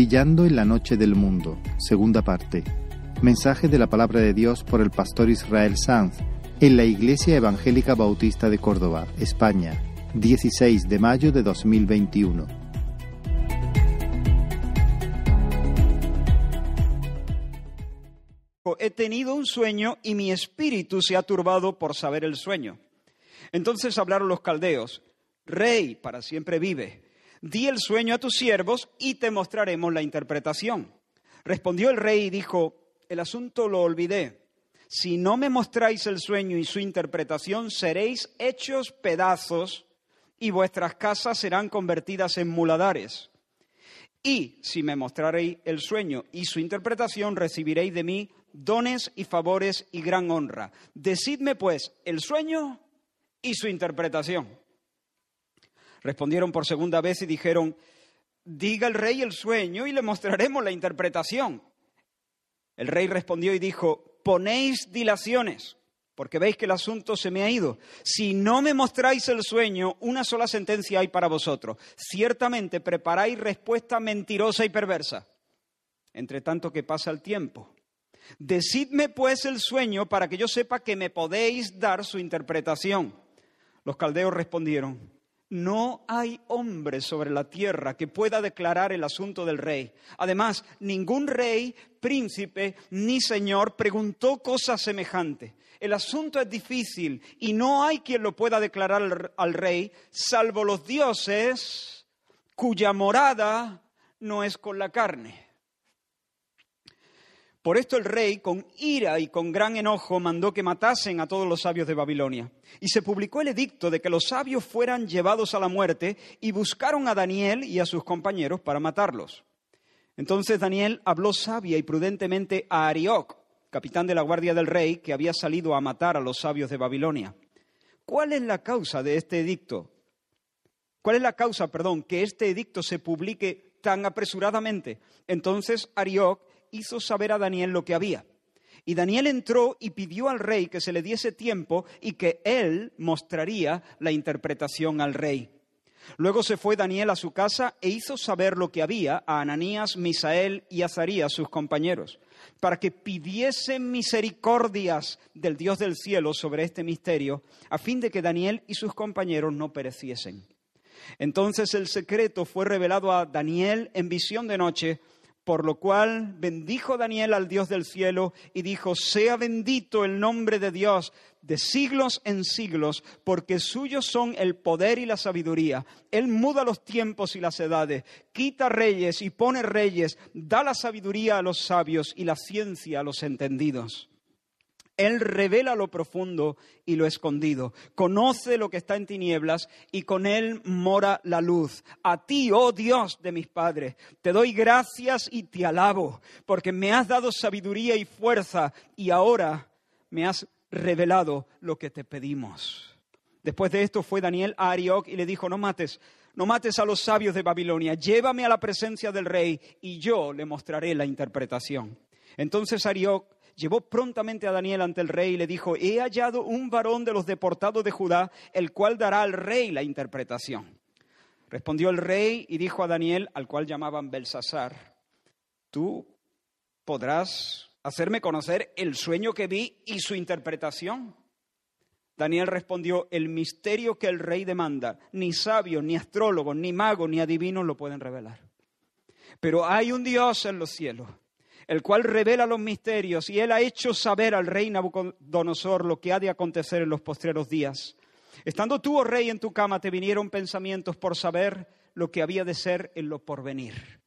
Brillando en la noche del mundo, segunda parte. Mensaje de la palabra de Dios por el pastor Israel Sanz en la Iglesia Evangélica Bautista de Córdoba, España, 16 de mayo de 2021. He tenido un sueño y mi espíritu se ha turbado por saber el sueño. Entonces hablaron los caldeos, Rey, para siempre vive Di el sueño a tus siervos y te mostraremos la interpretación. Respondió el rey y dijo, el asunto lo olvidé. Si no me mostráis el sueño y su interpretación, seréis hechos pedazos y vuestras casas serán convertidas en muladares. Y si me mostraréis el sueño y su interpretación, recibiréis de mí dones y favores y gran honra. Decidme pues el sueño y su interpretación. Respondieron por segunda vez y dijeron, diga el rey el sueño y le mostraremos la interpretación. El rey respondió y dijo, ponéis dilaciones, porque veis que el asunto se me ha ido. Si no me mostráis el sueño, una sola sentencia hay para vosotros. Ciertamente preparáis respuesta mentirosa y perversa. Entre tanto que pasa el tiempo. Decidme pues el sueño para que yo sepa que me podéis dar su interpretación. Los caldeos respondieron, no hay hombre sobre la tierra que pueda declarar el asunto del rey. Además, ningún rey, príncipe ni señor preguntó cosa semejante. El asunto es difícil y no hay quien lo pueda declarar al rey, salvo los dioses cuya morada no es con la carne. Por esto el rey, con ira y con gran enojo, mandó que matasen a todos los sabios de Babilonia. Y se publicó el edicto de que los sabios fueran llevados a la muerte y buscaron a Daniel y a sus compañeros para matarlos. Entonces Daniel habló sabia y prudentemente a Arioc, capitán de la guardia del rey, que había salido a matar a los sabios de Babilonia. ¿Cuál es la causa de este edicto? ¿Cuál es la causa, perdón, que este edicto se publique tan apresuradamente? Entonces Arioc hizo saber a Daniel lo que había. Y Daniel entró y pidió al rey que se le diese tiempo y que él mostraría la interpretación al rey. Luego se fue Daniel a su casa e hizo saber lo que había a Ananías, Misael y Azarías, sus compañeros, para que pidiesen misericordias del Dios del cielo sobre este misterio, a fin de que Daniel y sus compañeros no pereciesen. Entonces el secreto fue revelado a Daniel en visión de noche, por lo cual bendijo Daniel al Dios del cielo y dijo, sea bendito el nombre de Dios de siglos en siglos, porque suyos son el poder y la sabiduría. Él muda los tiempos y las edades, quita reyes y pone reyes, da la sabiduría a los sabios y la ciencia a los entendidos. Él revela lo profundo y lo escondido, conoce lo que está en tinieblas y con Él mora la luz. A ti, oh Dios de mis padres, te doy gracias y te alabo, porque me has dado sabiduría y fuerza y ahora me has revelado lo que te pedimos. Después de esto fue Daniel a Arioc y le dijo, no mates, no mates a los sabios de Babilonia, llévame a la presencia del rey y yo le mostraré la interpretación. Entonces Arioc llevó prontamente a Daniel ante el rey y le dijo, he hallado un varón de los deportados de Judá, el cual dará al rey la interpretación. Respondió el rey y dijo a Daniel, al cual llamaban Belsasar, tú podrás hacerme conocer el sueño que vi y su interpretación. Daniel respondió, el misterio que el rey demanda, ni sabios, ni astrólogos, ni magos, ni adivinos lo pueden revelar. Pero hay un Dios en los cielos el cual revela los misterios, y él ha hecho saber al rey Nabucodonosor lo que ha de acontecer en los postreros días. Estando tú, oh rey, en tu cama, te vinieron pensamientos por saber lo que había de ser en lo porvenir.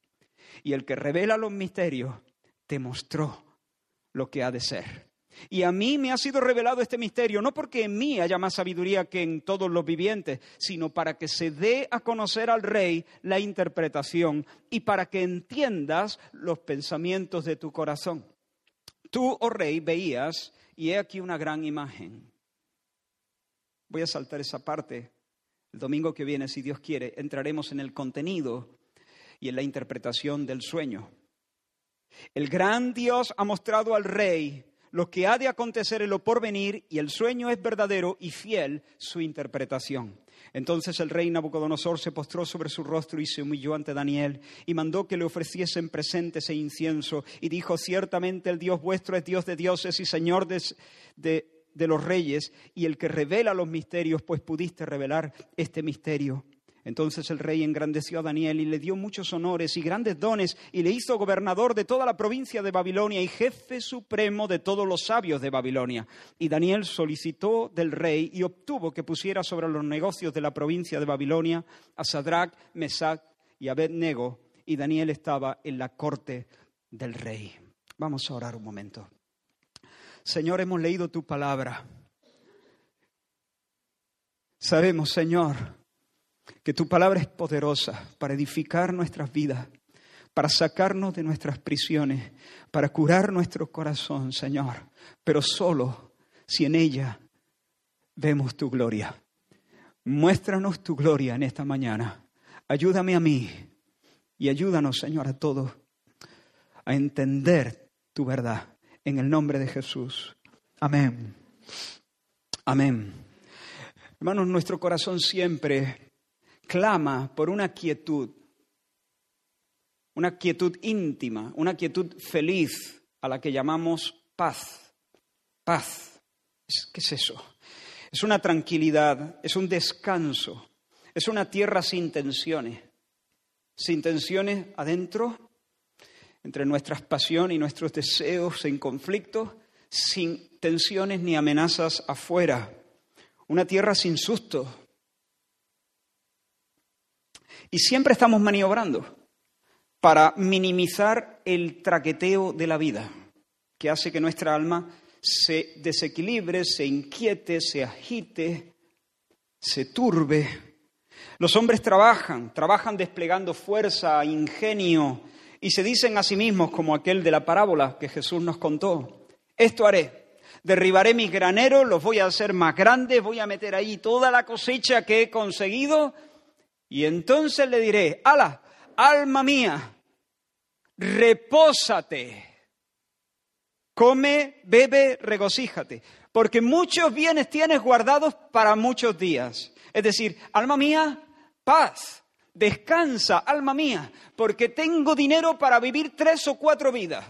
Y el que revela los misterios te mostró lo que ha de ser. Y a mí me ha sido revelado este misterio, no porque en mí haya más sabiduría que en todos los vivientes, sino para que se dé a conocer al rey la interpretación y para que entiendas los pensamientos de tu corazón. Tú, oh rey, veías, y he aquí una gran imagen. Voy a saltar esa parte. El domingo que viene, si Dios quiere, entraremos en el contenido y en la interpretación del sueño. El gran Dios ha mostrado al rey lo que ha de acontecer en lo porvenir, y el sueño es verdadero y fiel su interpretación. Entonces el rey Nabucodonosor se postró sobre su rostro y se humilló ante Daniel y mandó que le ofreciesen presentes e incienso y dijo, ciertamente el Dios vuestro es Dios de dioses y Señor de, de, de los reyes y el que revela los misterios, pues pudiste revelar este misterio. Entonces el rey engrandeció a Daniel y le dio muchos honores y grandes dones y le hizo gobernador de toda la provincia de Babilonia y jefe supremo de todos los sabios de Babilonia. Y Daniel solicitó del rey y obtuvo que pusiera sobre los negocios de la provincia de Babilonia a Sadrach, Mesach y Abednego. Y Daniel estaba en la corte del rey. Vamos a orar un momento. Señor, hemos leído tu palabra. Sabemos, Señor, que tu palabra es poderosa para edificar nuestras vidas, para sacarnos de nuestras prisiones, para curar nuestro corazón, Señor, pero solo si en ella vemos tu gloria. Muéstranos tu gloria en esta mañana. Ayúdame a mí y ayúdanos, Señor, a todos a entender tu verdad. En el nombre de Jesús. Amén. Amén. Hermanos, nuestro corazón siempre clama por una quietud, una quietud íntima, una quietud feliz a la que llamamos paz. Paz. ¿Qué es eso? Es una tranquilidad, es un descanso, es una tierra sin tensiones, sin tensiones adentro, entre nuestras pasiones y nuestros deseos en conflicto, sin tensiones ni amenazas afuera, una tierra sin susto, y siempre estamos maniobrando para minimizar el traqueteo de la vida, que hace que nuestra alma se desequilibre, se inquiete, se agite, se turbe. Los hombres trabajan, trabajan desplegando fuerza, ingenio, y se dicen a sí mismos, como aquel de la parábola que Jesús nos contó, esto haré, derribaré mis graneros, los voy a hacer más grandes, voy a meter ahí toda la cosecha que he conseguido y entonces le diré, ala, alma mía, repósate, come, bebe, regocíjate, porque muchos bienes tienes guardados para muchos días. Es decir, alma mía, paz, descansa, alma mía, porque tengo dinero para vivir tres o cuatro vidas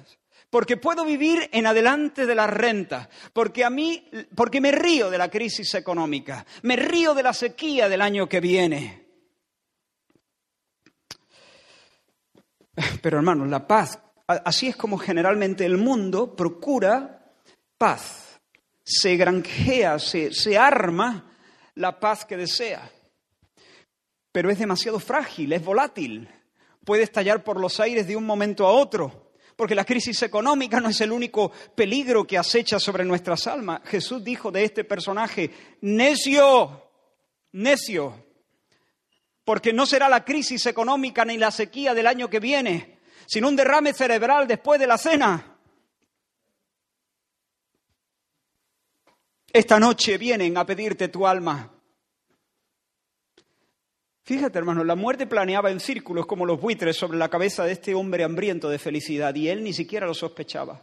porque puedo vivir en adelante de la renta, porque a mí, porque me río de la crisis económica, me río de la sequía del año que viene. Pero hermanos, la paz, así es como generalmente el mundo procura paz, se granjea, se, se arma la paz que desea. Pero es demasiado frágil, es volátil, puede estallar por los aires de un momento a otro, porque la crisis económica no es el único peligro que acecha sobre nuestras almas. Jesús dijo de este personaje, necio, necio, porque no será la crisis económica ni la sequía del año que viene, sino un derrame cerebral después de la cena. Esta noche vienen a pedirte tu alma. Fíjate, hermano, la muerte planeaba en círculos como los buitres sobre la cabeza de este hombre hambriento de felicidad y él ni siquiera lo sospechaba.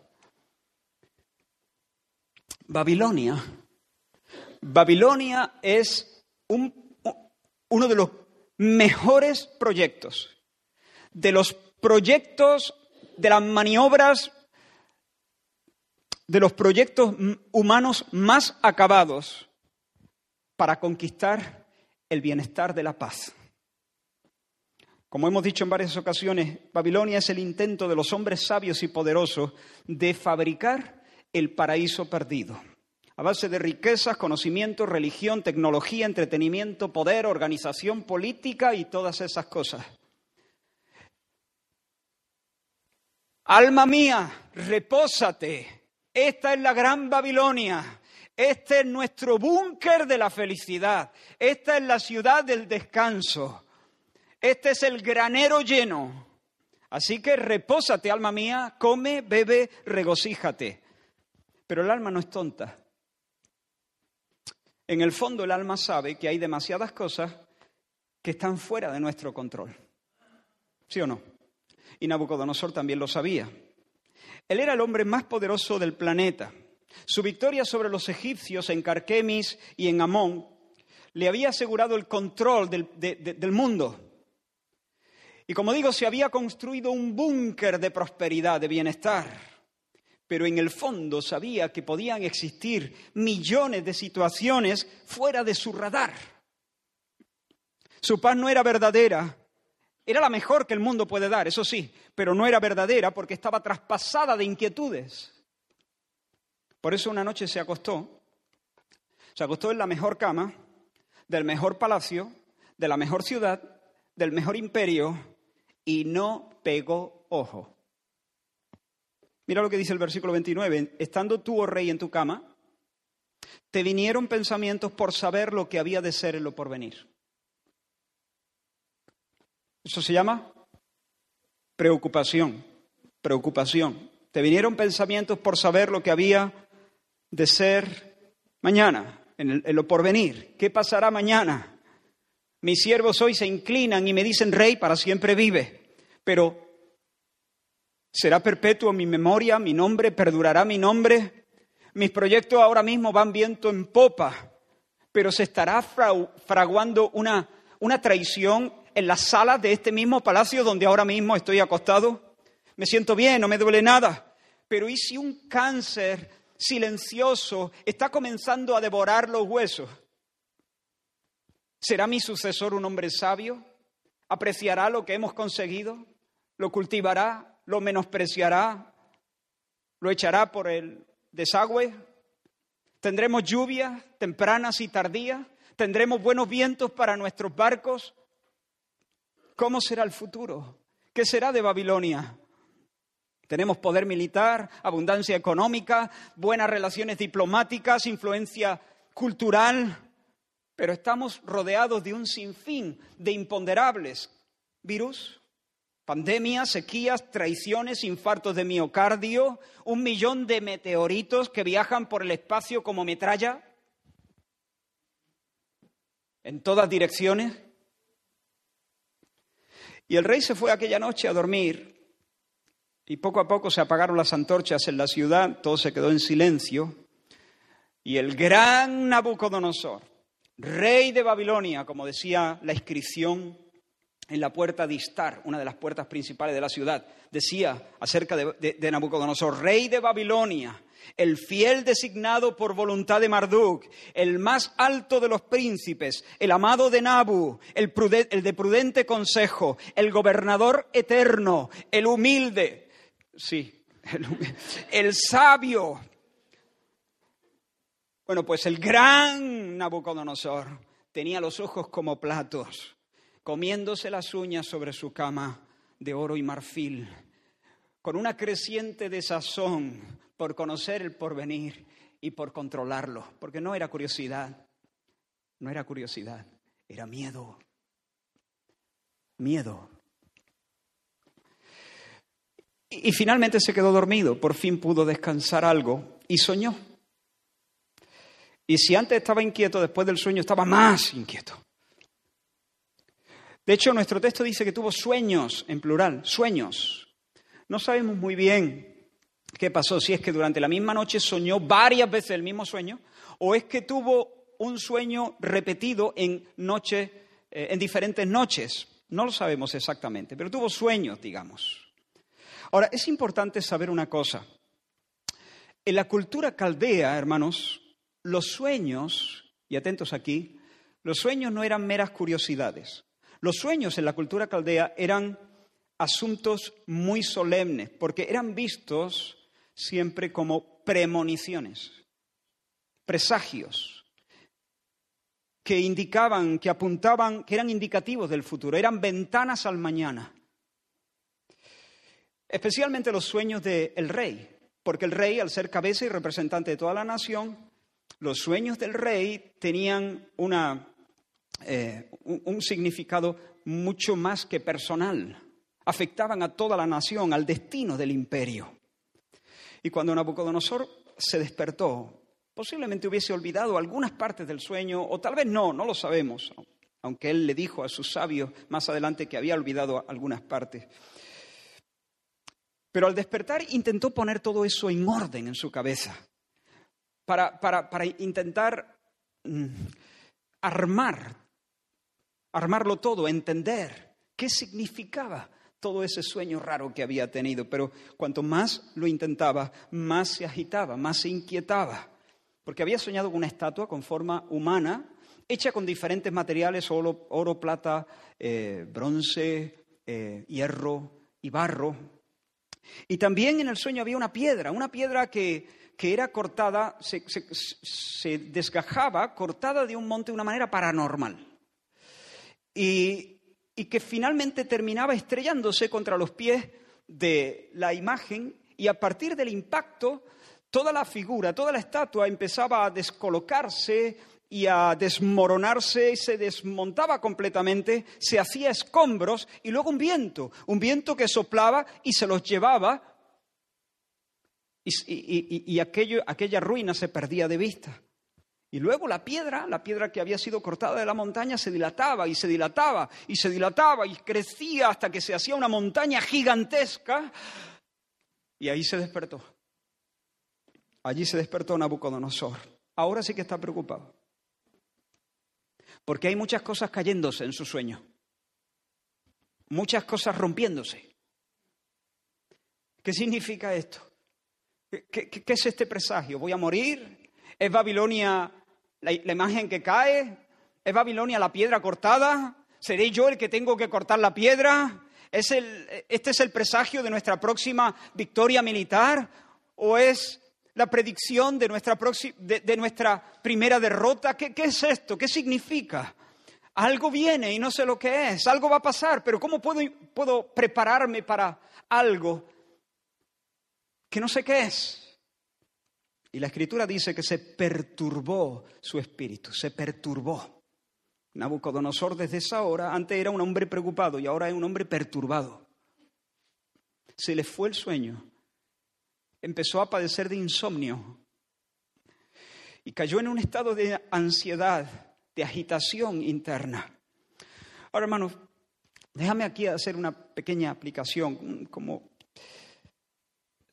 Babilonia. Babilonia es un, uno de los mejores proyectos, de los proyectos, de las maniobras, de los proyectos humanos más acabados para conquistar el bienestar de la paz. Como hemos dicho en varias ocasiones, Babilonia es el intento de los hombres sabios y poderosos de fabricar el paraíso perdido a base de riquezas, conocimiento, religión, tecnología, entretenimiento, poder, organización política y todas esas cosas. Alma mía, repósate. Esta es la gran Babilonia. Este es nuestro búnker de la felicidad. Esta es la ciudad del descanso. Este es el granero lleno. Así que repósate, alma mía, come, bebe, regocíjate. Pero el alma no es tonta. En el fondo el alma sabe que hay demasiadas cosas que están fuera de nuestro control. ¿Sí o no? Y Nabucodonosor también lo sabía. Él era el hombre más poderoso del planeta. Su victoria sobre los egipcios en Carquemis y en Amón le había asegurado el control del, del mundo. Y como digo, se había construido un búnker de prosperidad, de bienestar pero en el fondo sabía que podían existir millones de situaciones fuera de su radar. Su paz no era verdadera, era la mejor que el mundo puede dar, eso sí, pero no era verdadera porque estaba traspasada de inquietudes. Por eso una noche se acostó, se acostó en la mejor cama, del mejor palacio, de la mejor ciudad, del mejor imperio, y no pegó ojo. Mira lo que dice el versículo 29. Estando tú, oh rey, en tu cama, te vinieron pensamientos por saber lo que había de ser en lo porvenir. Eso se llama preocupación, preocupación. Te vinieron pensamientos por saber lo que había de ser mañana, en, en lo porvenir. ¿Qué pasará mañana? Mis siervos hoy se inclinan y me dicen, rey, para siempre vive. Pero Será perpetuo mi memoria, mi nombre, perdurará mi nombre. Mis proyectos ahora mismo van viento en popa, pero se estará fraguando una, una traición en la sala de este mismo palacio donde ahora mismo estoy acostado. Me siento bien, no me duele nada. Pero ¿y si un cáncer silencioso está comenzando a devorar los huesos? ¿Será mi sucesor un hombre sabio? ¿Apreciará lo que hemos conseguido? ¿Lo cultivará? Lo menospreciará, lo echará por el desagüe. Tendremos lluvias tempranas y tardías, tendremos buenos vientos para nuestros barcos. ¿Cómo será el futuro? ¿Qué será de Babilonia? Tenemos poder militar, abundancia económica, buenas relaciones diplomáticas, influencia cultural, pero estamos rodeados de un sinfín de imponderables. Virus, Pandemias, sequías, traiciones, infartos de miocardio, un millón de meteoritos que viajan por el espacio como metralla en todas direcciones. Y el rey se fue aquella noche a dormir y poco a poco se apagaron las antorchas en la ciudad, todo se quedó en silencio. Y el gran Nabucodonosor, rey de Babilonia, como decía la inscripción en la puerta de Istar, una de las puertas principales de la ciudad, decía acerca de, Nabucodonosor, rey de Babilonia, el fiel designado por voluntad de Marduk, el más alto de los príncipes, el amado de Nabu, el, de prudente consejo, el gobernador eterno, el humilde, sí, el sabio. Bueno, pues el gran Nabucodonosor tenía los ojos como platos comiéndose las uñas sobre su cama de oro y marfil, con una creciente desazón por conocer el porvenir y por controlarlo, porque no era curiosidad, no era curiosidad, era miedo, miedo. Y, finalmente se quedó dormido, por fin pudo descansar algo y soñó. Y si antes estaba inquieto, después del sueño estaba más inquieto. De hecho, nuestro texto dice que tuvo sueños, en plural, sueños. No sabemos muy bien qué pasó, si es que durante la misma noche soñó varias veces el mismo sueño, o es que tuvo un sueño repetido en noche, eh, en diferentes noches. No lo sabemos exactamente, pero tuvo sueños, digamos. Ahora, es importante saber una cosa. En la cultura caldea, hermanos, los sueños, y atentos aquí, los sueños no eran meras curiosidades. Los sueños en la cultura caldea eran asuntos muy solemnes, porque eran vistos siempre como premoniciones, presagios, que indicaban, que apuntaban, que eran indicativos del futuro, eran ventanas al mañana. Especialmente los sueños del rey, porque el rey, al ser cabeza y representante de toda la nación, los sueños del rey tenían una eh, un, significado mucho más que personal. Afectaban a toda la nación, al destino del imperio. Y cuando Nabucodonosor se despertó, posiblemente hubiese olvidado algunas partes del sueño, o tal vez no, no lo sabemos, aunque él le dijo a sus sabios más adelante que había olvidado algunas partes. Pero al despertar intentó poner todo eso en orden en su cabeza. para, para, intentar mm, armar, armarlo todo, entender qué significaba todo ese sueño raro que había tenido. Pero cuanto más lo intentaba, más se agitaba, más se inquietaba. Porque había soñado con una estatua con forma humana, hecha con diferentes materiales, oro, plata, eh, bronce, eh, hierro y barro. Y también en el sueño había una piedra, una piedra que, que era cortada, se, se, desgajaba, cortada de un monte de una manera paranormal. Y, que finalmente terminaba estrellándose contra los pies de la imagen y a partir del impacto toda la figura, toda la estatua empezaba a descolocarse y a desmoronarse, se desmontaba completamente, se hacía escombros y luego un viento, un viento que soplaba y se los llevaba y, aquella ruina se perdía de vista. Y luego la piedra, la piedra que había sido cortada de la montaña, se dilataba y se dilataba y se dilataba y crecía hasta que se hacía una montaña gigantesca. Y ahí se despertó. Allí se despertó Nabucodonosor. Ahora sí que está preocupado. Porque hay muchas cosas cayéndose en su sueño. Muchas cosas rompiéndose. ¿Qué significa esto? ¿Qué, qué es este presagio? ¿Voy a morir? ¿Es Babilonia la, imagen que cae? ¿Es Babilonia la piedra cortada? ¿Seré yo el que tengo que cortar la piedra? ¿Es el, ¿Este es el presagio de nuestra próxima victoria militar? ¿O es la predicción de nuestra, de, nuestra primera derrota? ¿Qué, ¿Qué es esto? ¿Qué significa? Algo viene y no sé lo que es, algo va a pasar, pero ¿cómo puedo, puedo prepararme para algo que no sé qué es? Y la escritura dice que se perturbó su espíritu, se perturbó. Nabucodonosor desde esa hora, antes era un hombre preocupado y ahora es un hombre perturbado. Se le fue el sueño, empezó a padecer de insomnio y cayó en un estado de ansiedad, de agitación interna. Ahora, hermanos, déjame aquí hacer una pequeña aplicación, como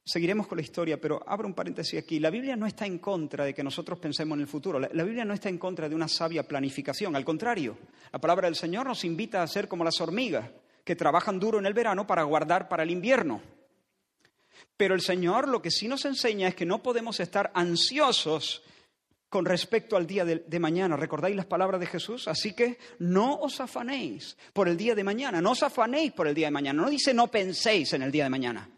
Seguiremos con la historia, pero abro un paréntesis aquí. La Biblia no está en contra de que nosotros pensemos en el futuro. La, Biblia no está en contra de una sabia planificación. Al contrario, la palabra del Señor nos invita a ser como las hormigas, que trabajan duro en el verano para guardar para el invierno. Pero el Señor lo que sí nos enseña es que no podemos estar ansiosos con respecto al día de, de, mañana. ¿Recordáis las palabras de Jesús? Así que no os afanéis por el día de mañana, no os afanéis por el día de mañana. No dice no penséis en el día de mañana.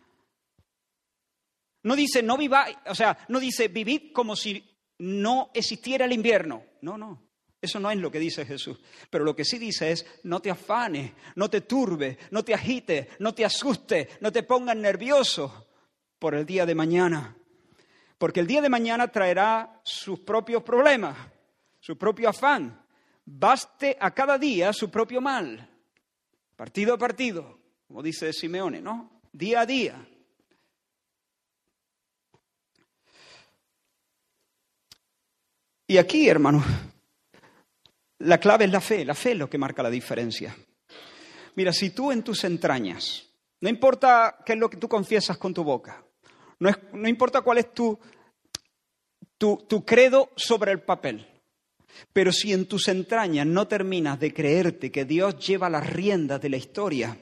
No dice no viva, o sea, no dice vivid como si no existiera el invierno. No, no. Eso no es lo que dice Jesús. Pero lo que sí dice es, no te afanes, no te turbe, no te agites, no te asustes, no te pongas nervioso por el día de mañana. Porque el día de mañana traerá sus propios problemas, su propio afán. Baste a cada día su propio mal. Partido a partido, como dice Simeone, ¿no? Día a día. Y aquí, hermano, la clave es la fe. La fe es lo que marca la diferencia. Mira, si tú en tus entrañas, no importa qué es lo que tú confiesas con tu boca, no, no importa cuál es tu, tu, tu credo sobre el papel, pero si en tus entrañas no terminas de creerte que Dios lleva las riendas de la historia,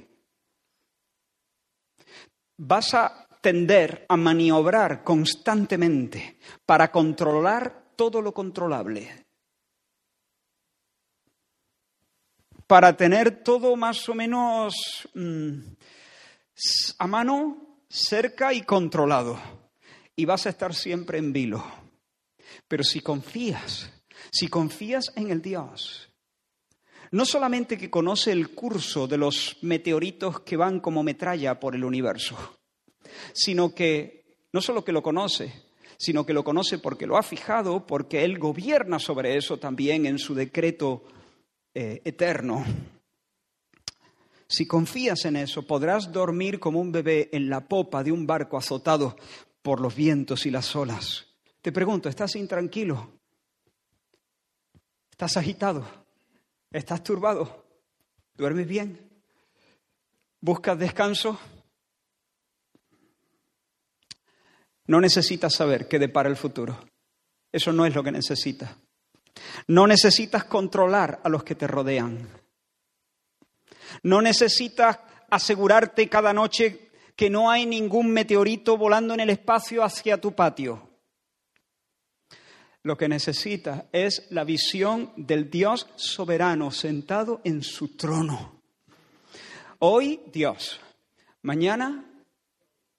vas a tender a maniobrar constantemente para controlar todo lo controlable. Para tener todo más o menos mm, a mano, cerca y controlado. Y vas a estar siempre en vilo. Pero si confías, si confías en el Dios, no solamente que conoce el curso de los meteoritos que van como metralla por el universo, sino que no solo que lo conoce, sino que lo conoce porque lo ha fijado, porque Él gobierna sobre eso también en su decreto eh, eterno. Si confías en eso, podrás dormir como un bebé en la popa de un barco azotado por los vientos y las olas. Te pregunto, ¿estás intranquilo? ¿Estás agitado? ¿Estás turbado? ¿Duermes bien? ¿Buscas descanso? No necesitas saber qué depara el futuro. Eso no es lo que necesitas. No necesitas controlar a los que te rodean. No necesitas asegurarte cada noche que no hay ningún meteorito volando en el espacio hacia tu patio. Lo que necesitas es la visión del Dios soberano sentado en su trono. Hoy Dios, mañana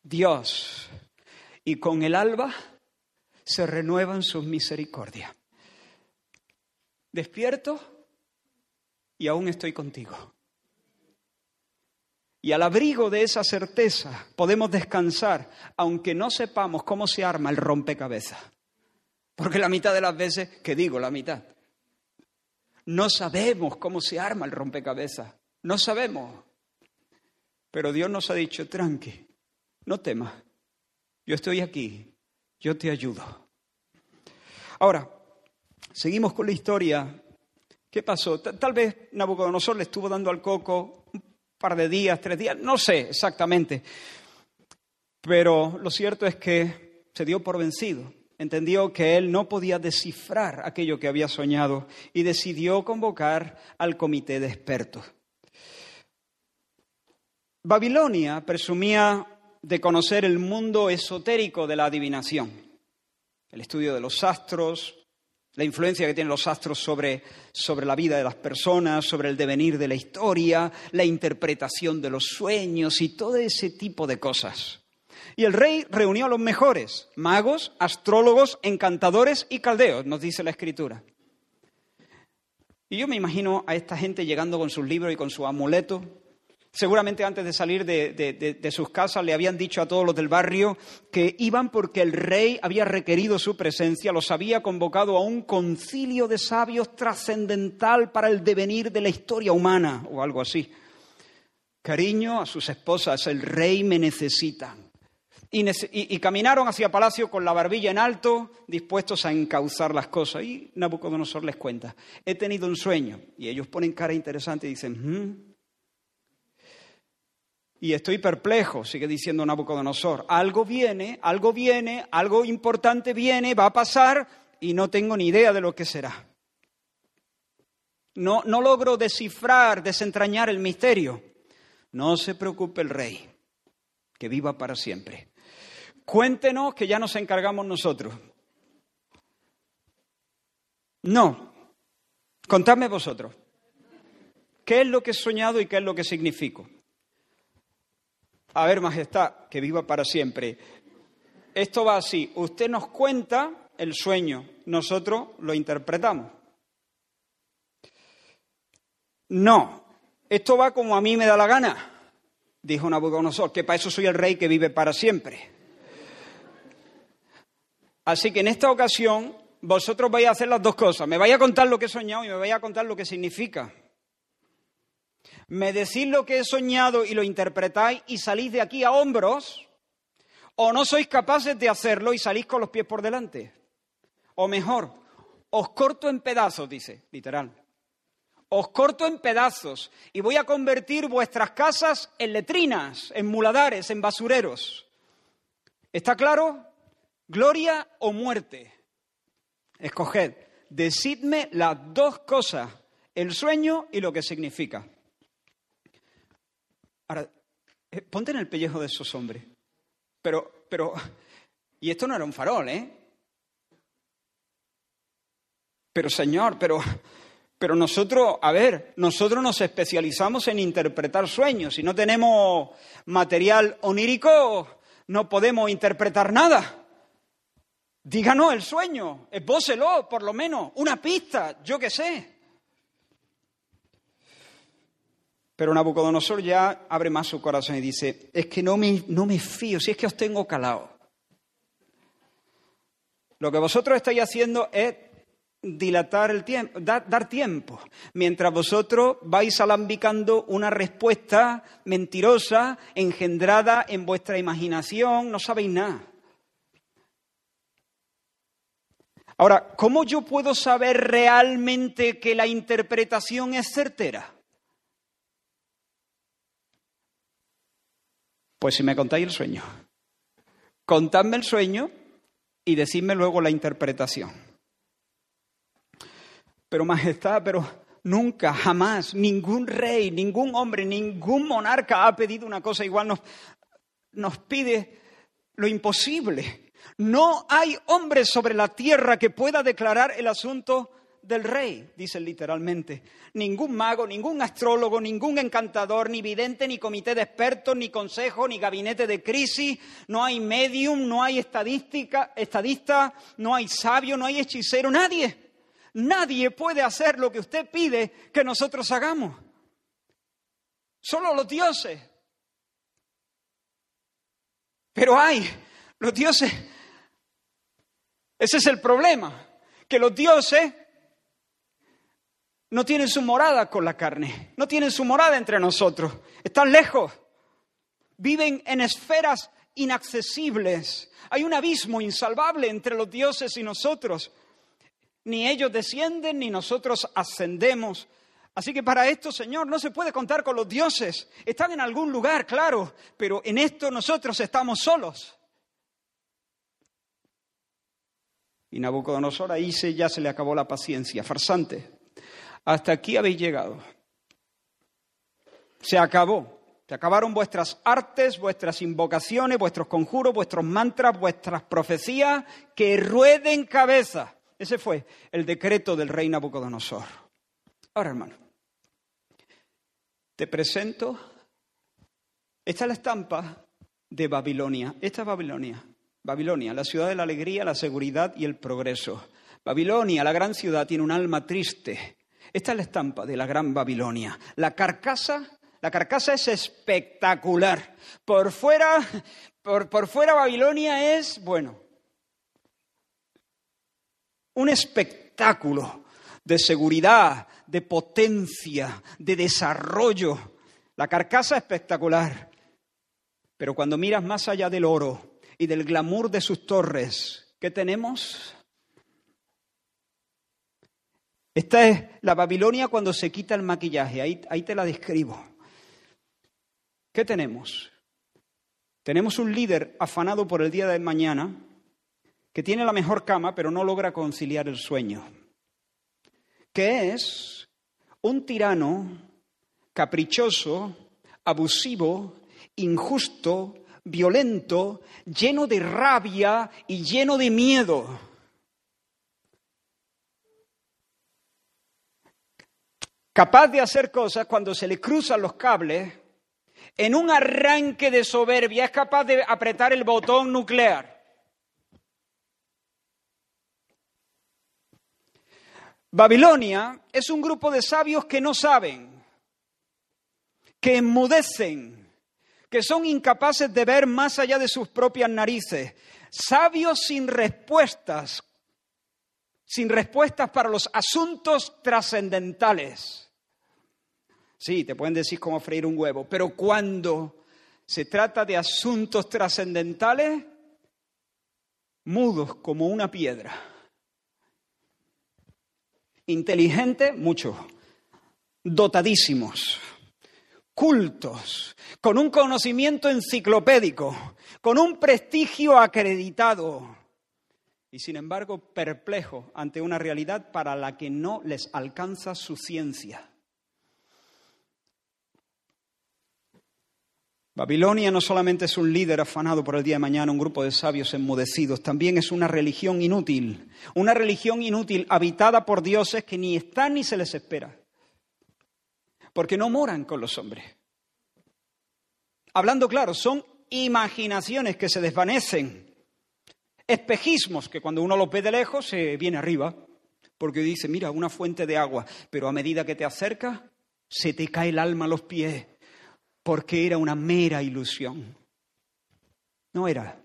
Dios, y con el alba se renuevan sus misericordias. Despierto y aún estoy contigo. Y al abrigo de esa certeza podemos descansar, aunque no sepamos cómo se arma el rompecabezas. Porque la mitad de las veces, que digo la mitad, no sabemos cómo se arma el rompecabezas. No sabemos. Pero Dios nos ha dicho, tranqui, no temas. Yo estoy aquí. Yo te ayudo. Ahora, seguimos con la historia. ¿Qué pasó? Tal vez Nabucodonosor le estuvo dando al coco par de días, tres días, no sé exactamente. Pero lo cierto es que se dio por vencido. Entendió que él no podía descifrar aquello que había soñado y decidió convocar al comité de expertos. Babilonia presumía de conocer el mundo esotérico de la adivinación, el estudio de los astros, la influencia que tienen los astros sobre, sobre la vida de las personas, sobre el devenir de la historia, la interpretación de los sueños y todo ese tipo de cosas. Y el rey reunió a los mejores, magos, astrólogos, encantadores y caldeos, nos dice la escritura. Y yo me imagino a esta gente llegando con sus libros y con su amuleto, Seguramente antes de salir de, sus casas le habían dicho a todos los del barrio que iban porque el rey había requerido su presencia, los había convocado a un concilio de sabios trascendental para el devenir de la historia humana o algo así. Cariño a sus esposas, el rey me necesita. Y, y, caminaron hacia palacio con la barbilla en alto, dispuestos a encauzar las cosas. Y Nabucodonosor les cuenta, he tenido un sueño. Y ellos ponen cara interesante y dicen, hmm, y estoy perplejo, sigue diciendo Nabucodonosor. Algo viene, algo viene, algo importante viene, va a pasar y no tengo ni idea de lo que será. No, no logro descifrar, desentrañar el misterio. No se preocupe el rey, que viva para siempre. Cuéntenos que ya nos encargamos nosotros. No, contadme vosotros. ¿Qué es lo que he soñado y qué es lo que significo? A ver, Majestad, que viva para siempre. Esto va así. Usted nos cuenta el sueño, nosotros lo interpretamos. No, esto va como a mí me da la gana, dijo Nabucodonosor, que para eso soy el rey que vive para siempre. Así que en esta ocasión vosotros vais a hacer las dos cosas. Me vais a contar lo que he soñado y me vais a contar lo que significa. ¿Me decís lo que he soñado y lo interpretáis y salís de aquí a hombros? ¿O no sois capaces de hacerlo y salís con los pies por delante? O mejor, os corto en pedazos, dice, literal. Os corto en pedazos y voy a convertir vuestras casas en letrinas, en muladares, en basureros. ¿Está claro? Gloria o muerte. Escoged. Decidme las dos cosas, el sueño y lo que significa. Ahora, eh, ponte en el pellejo de esos hombres. Pero, pero, y esto no era un farol, ¿eh? Pero Señor, pero, pero nosotros, a ver, nosotros nos especializamos en interpretar sueños. Si no tenemos material onírico, no podemos interpretar nada. Díganos el sueño, esbócelo, por lo menos, una pista, yo qué sé. Pero Nabucodonosor ya abre más su corazón y dice, es que no me, no me fío, si es que os tengo calado. Lo que vosotros estáis haciendo es dilatar el tiempo, dar, dar, tiempo, mientras vosotros vais alambicando una respuesta mentirosa, engendrada en vuestra imaginación, no sabéis nada. Ahora, ¿cómo yo puedo saber realmente que la interpretación es certera? Pues si me contáis el sueño, contadme el sueño y decidme luego la interpretación. pero majestad, pero nunca, jamás, ningún rey, ningún hombre, ningún monarca ha pedido una cosa igual, nos, nos pide lo imposible. No hay hombre sobre la tierra que pueda declarar el asunto del rey, dice literalmente. Ningún mago, ningún astrólogo, ningún encantador, ni vidente, ni comité de expertos, ni consejo, ni gabinete de crisis, no hay medium, no hay estadística, estadista, no hay sabio, no hay hechicero, nadie. Nadie puede hacer lo que usted pide que nosotros hagamos. Solo los dioses. Pero hay, los dioses, ese es el problema, que los dioses no tienen su morada con la carne, no tienen su morada entre nosotros, están lejos, viven en esferas inaccesibles, hay un abismo insalvable entre los dioses y nosotros. Ni ellos descienden ni nosotros ascendemos. Así que para esto, Señor, no se puede contar con los dioses. Están en algún lugar, claro, pero en esto nosotros estamos solos. Y Nabucodonosor ahí se, ya se le acabó la paciencia. Farsante, hasta aquí habéis llegado. Se acabó. Se acabaron vuestras artes, vuestras invocaciones, vuestros conjuros, vuestros mantras, vuestras profecías, que rueden cabeza. Ese fue el decreto del rey Nabucodonosor. Ahora, hermano, te presento, esta es la estampa de Babilonia. Esta es Babilonia. Babilonia, la ciudad de la alegría, la seguridad y el progreso. Babilonia, la gran ciudad, tiene un alma triste. Esta es la estampa de la gran Babilonia. La carcasa, la carcasa es espectacular. Por fuera, por, por fuera Babilonia es, bueno, un espectáculo de seguridad, de potencia, de desarrollo. La carcasa espectacular. Pero cuando miras más allá del oro y del glamour de sus torres, ¿qué tenemos? Esta es la Babilonia cuando se quita el maquillaje, ahí, te la describo. ¿Qué tenemos? Tenemos un líder afanado por el día de mañana que tiene la mejor cama pero no logra conciliar el sueño. Que es un tirano caprichoso, abusivo, injusto, violento, lleno de rabia y lleno de miedo. Capaz de hacer cosas cuando se le cruzan los cables, en un arranque de soberbia es capaz de apretar el botón nuclear. Babilonia es un grupo de sabios que no saben, que enmudecen, que son incapaces de ver más allá de sus propias narices, sabios sin respuestas, sin respuestas para los asuntos trascendentales. Sí, te pueden decir cómo freír un huevo, pero cuando se trata de asuntos trascendentales, mudos como una piedra. Inteligentes, muchos. Dotadísimos. Cultos. Con un conocimiento enciclopédico. Con un prestigio acreditado. Y sin embargo, perplejos ante una realidad para la que no les alcanza su ciencia. Babilonia no solamente es un líder afanado por el día de mañana, un grupo de sabios enmudecidos, también es una religión inútil, una religión inútil habitada por dioses que ni están ni se les espera, porque no moran con los hombres. Hablando claro, son imaginaciones que se desvanecen, espejismos que cuando uno los ve de lejos se viene arriba, porque dice, mira, una fuente de agua, pero a medida que te acercas, se te cae el alma a los pies porque era una mera ilusión. No era.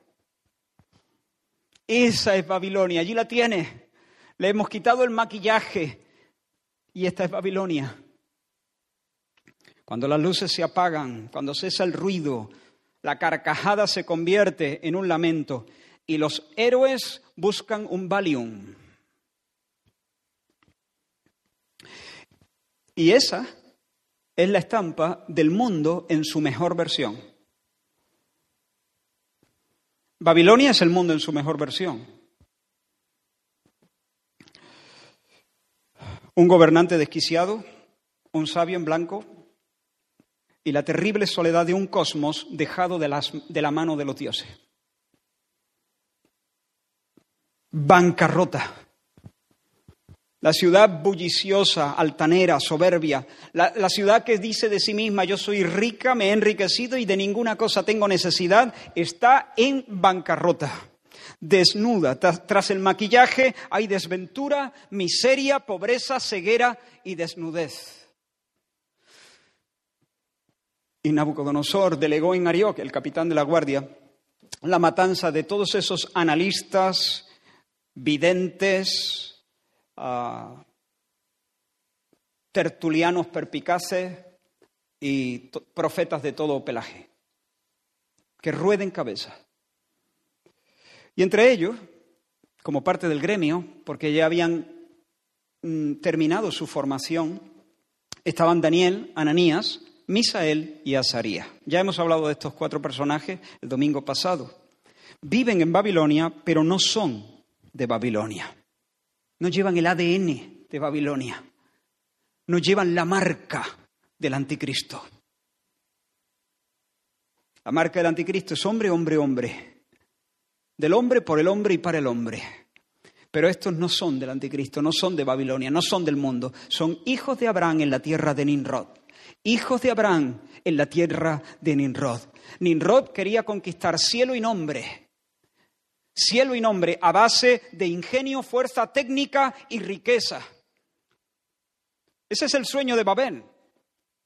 Esa es Babilonia, allí la tiene. Le hemos quitado el maquillaje y esta es Babilonia. Cuando las luces se apagan, cuando cesa el ruido, la carcajada se convierte en un lamento y los héroes buscan un Valium. Y esa es la estampa del mundo en su mejor versión. Babilonia es el mundo en su mejor versión. Un gobernante desquiciado, un sabio en blanco y la terrible soledad de un cosmos dejado de, de la mano de los dioses. Bancarrota. La ciudad bulliciosa, altanera, soberbia. La, ciudad que dice de sí misma, yo soy rica, me he enriquecido y de ninguna cosa tengo necesidad, está en bancarrota. Desnuda. Tras, tras el maquillaje hay desventura, miseria, pobreza, ceguera y desnudez. Y Nabucodonosor delegó en Arioc, el capitán de la guardia, la matanza de todos esos analistas, videntes, tertulianos perpicaces y profetas de todo pelaje, que rueden cabeza. Y entre ellos, como parte del gremio, porque ya habían mm, terminado su formación, estaban Daniel, Ananías, Misael y Azarías. Ya hemos hablado de estos cuatro personajes el domingo pasado. Viven en Babilonia, pero no son de Babilonia no llevan el ADN de Babilonia, no llevan la marca del anticristo. La marca del anticristo es hombre, hombre, hombre. Del hombre por el hombre y para el hombre. Pero estos no son del anticristo, no son de Babilonia, no son del mundo. Son hijos de Abraham en la tierra de Nimrod. Hijos de Abraham en la tierra de Nimrod. Nimrod quería conquistar cielo y nombre cielo y nombre a base de ingenio, fuerza técnica y riqueza. Ese es el sueño de Babel,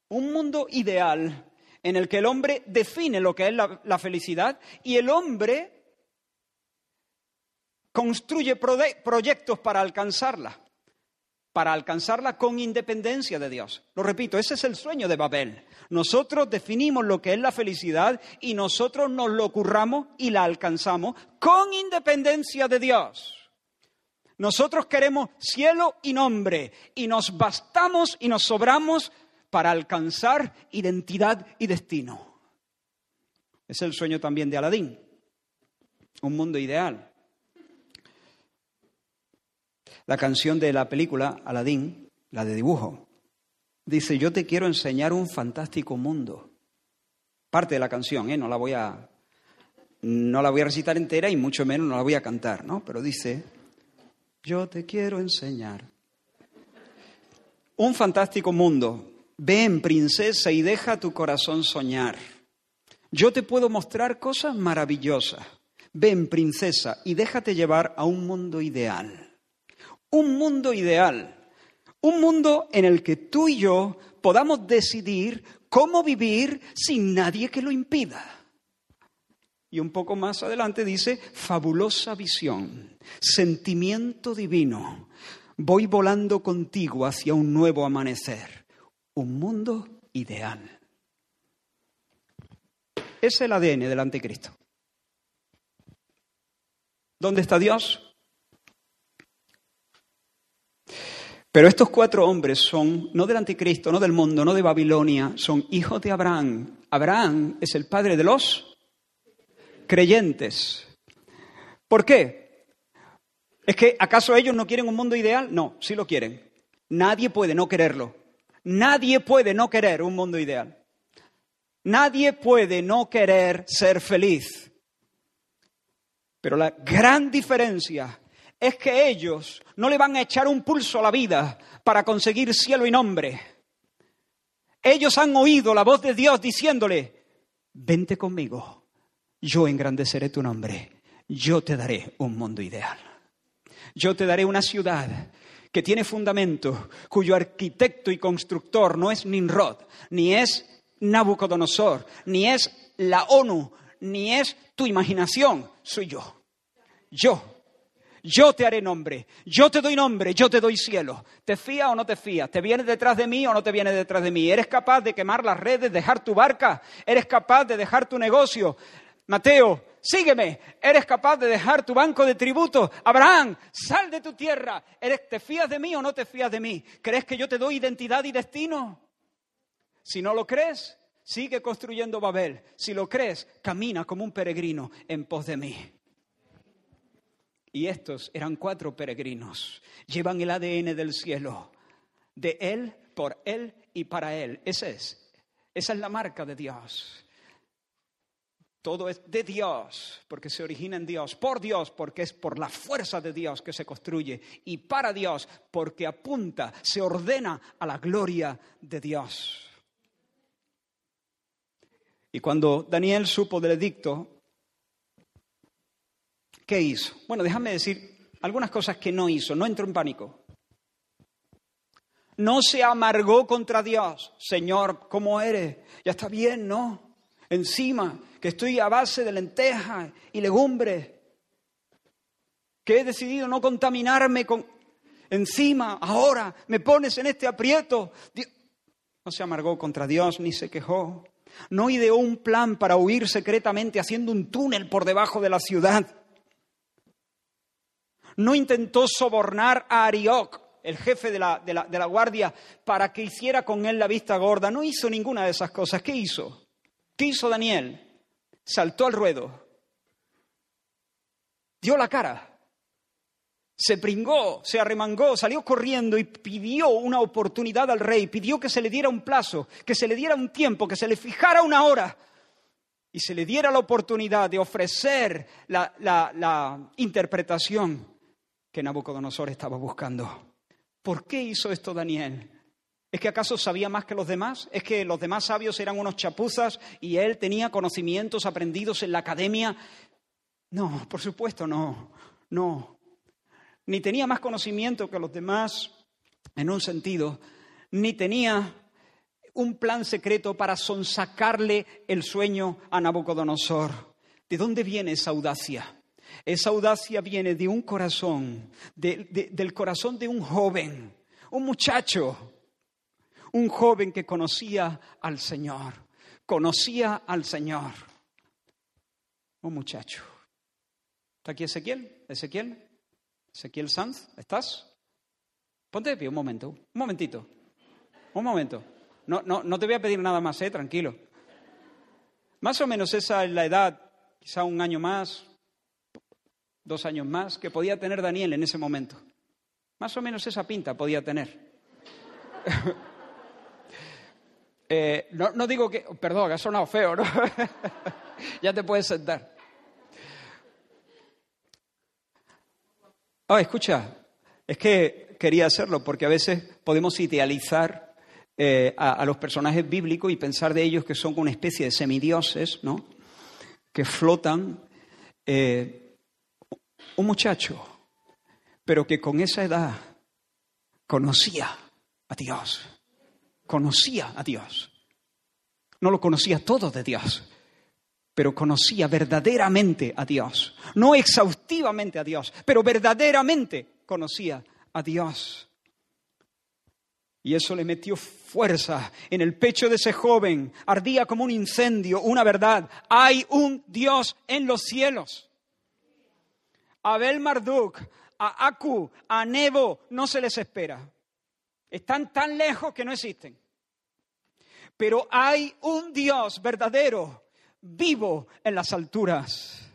un mundo ideal en el que el hombre define lo que es la, la felicidad y el hombre construye proyectos para alcanzarla para alcanzarla con independencia de Dios. Lo repito, ese es el sueño de Babel. Nosotros definimos lo que es la felicidad y nosotros nos lo curramos y la alcanzamos con independencia de Dios. Nosotros queremos cielo y nombre y nos bastamos y nos sobramos para alcanzar identidad y destino. Es el sueño también de Aladín, un mundo ideal. La canción de la película Aladdin, la de dibujo, dice, yo te quiero enseñar un fantástico mundo. Parte de la canción, ¿eh? no, la voy a, no la voy a recitar entera y mucho menos no la voy a cantar, ¿no? Pero dice, yo te quiero enseñar un fantástico mundo. Ven, princesa, y deja tu corazón soñar. Yo te puedo mostrar cosas maravillosas. Ven, princesa, y déjate llevar a un mundo ideal un mundo ideal, un mundo en el que tú y yo podamos decidir cómo vivir sin nadie que lo impida. Y un poco más adelante dice, fabulosa visión, sentimiento divino, voy volando contigo hacia un nuevo amanecer, un mundo ideal. Es el ADN del anticristo. ¿Dónde está Dios? Pero estos cuatro hombres son no del anticristo, no del mundo, no de Babilonia, son hijos de Abraham. Abraham es el padre de los creyentes. ¿Por qué? ¿Es que acaso ellos no quieren un mundo ideal? No, sí lo quieren. Nadie puede no quererlo. Nadie puede no querer un mundo ideal. Nadie puede no querer ser feliz. Pero la gran diferencia es que ellos no le van a echar un pulso a la vida para conseguir cielo y nombre. Ellos han oído la voz de Dios diciéndole, vente conmigo, yo engrandeceré tu nombre, yo te daré un mundo ideal. Yo te daré una ciudad que tiene fundamento, cuyo arquitecto y constructor no es Nimrod, ni es Nabucodonosor, ni es la ONU, ni es tu imaginación, soy yo. Yo yo te haré nombre, yo te doy nombre, yo te doy cielo. ¿Te fías o no te fías? ¿Te vienes detrás de mí o no te vienes detrás de mí? ¿Eres capaz de quemar las redes, dejar tu barca? ¿Eres capaz de dejar tu negocio? Mateo, sígueme. ¿Eres capaz de dejar tu banco de tributo? Abraham, sal de tu tierra. ¿Eres, ¿Te fías de mí o no te fías de mí? ¿Crees que yo te doy identidad y destino? Si no lo crees, sigue construyendo Babel. Si lo crees, camina como un peregrino en pos de mí. Y estos eran cuatro peregrinos. Llevan el ADN del cielo. de Él, por Él y para Él. Esa es. Esa es la marca de Dios. Todo es de Dios, porque se origina en Dios, por Dios, porque es por la fuerza de Dios que se construye, y para Dios, porque apunta, se ordena a la gloria de Dios. Y cuando Daniel supo del edicto, ¿qué hizo? Bueno, déjame decir algunas cosas que no hizo. No entró en pánico. No se amargó contra Dios. Señor, ¿cómo eres? Ya está bien, ¿no? Encima, que estoy a base de lentejas y legumbres. Que he decidido no contaminarme con... Encima, ahora me pones en este aprieto. No se amargó contra Dios ni se quejó. No ideó un plan para huir secretamente haciendo un túnel por debajo de la ciudad. No intentó sobornar a Arioc, el jefe de la, de, la, de la, guardia, para que hiciera con él la vista gorda. No hizo ninguna de esas cosas. ¿Qué hizo? ¿Qué hizo Daniel? Saltó al ruedo. Dio la cara se pringó, se arremangó, salió corriendo y pidió una oportunidad al rey, pidió que se le diera un plazo, que se le diera un tiempo, que se le fijara una hora y se le diera la oportunidad de ofrecer la, la interpretación que Nabucodonosor estaba buscando. ¿Por qué hizo esto Daniel? ¿Es que acaso sabía más que los demás? ¿Es que los demás sabios eran unos chapuzas y él tenía conocimientos aprendidos en la academia? No, por supuesto no, no ni tenía más conocimiento que los demás en un sentido, ni tenía un plan secreto para sonsacarle el sueño a Nabucodonosor. ¿De dónde viene esa audacia? Esa audacia viene de un corazón, del corazón de un joven, un muchacho, un joven que conocía al Señor, conocía al Señor. Un muchacho. ¿Está aquí Ezequiel? ¿Ezequiel? Ezequiel Sanz, ¿estás? Ponte de pie un momento, un momentito, un momento. No, no, no te voy a pedir nada más, ¿eh? tranquilo. Más o menos esa es la edad, quizá un año más, dos años más, que podía tener Daniel en ese momento. Más o menos esa pinta podía tener. Eh, no, no, digo que, perdón, ha sonado feo, ¿no? ya te puedes sentar. Ah, escucha, es que quería hacerlo porque a veces podemos idealizar eh, a, los personajes bíblicos y pensar de ellos que son una especie de semidioses, ¿no? Que flotan. Eh, un muchacho, pero que con esa edad conocía a Dios, conocía a Dios. No lo conocía todo de Dios, pero conocía verdaderamente a Dios. No exhaustivamente a Dios, pero verdaderamente conocía a Dios. Y eso le metió fuerza en el pecho de ese joven. Ardía como un incendio, una verdad. Hay un Dios en los cielos. A Abel Marduk, a Aku, a Nebo, no se les espera. Están tan lejos que no existen. Pero hay un Dios verdadero vivo en las alturas.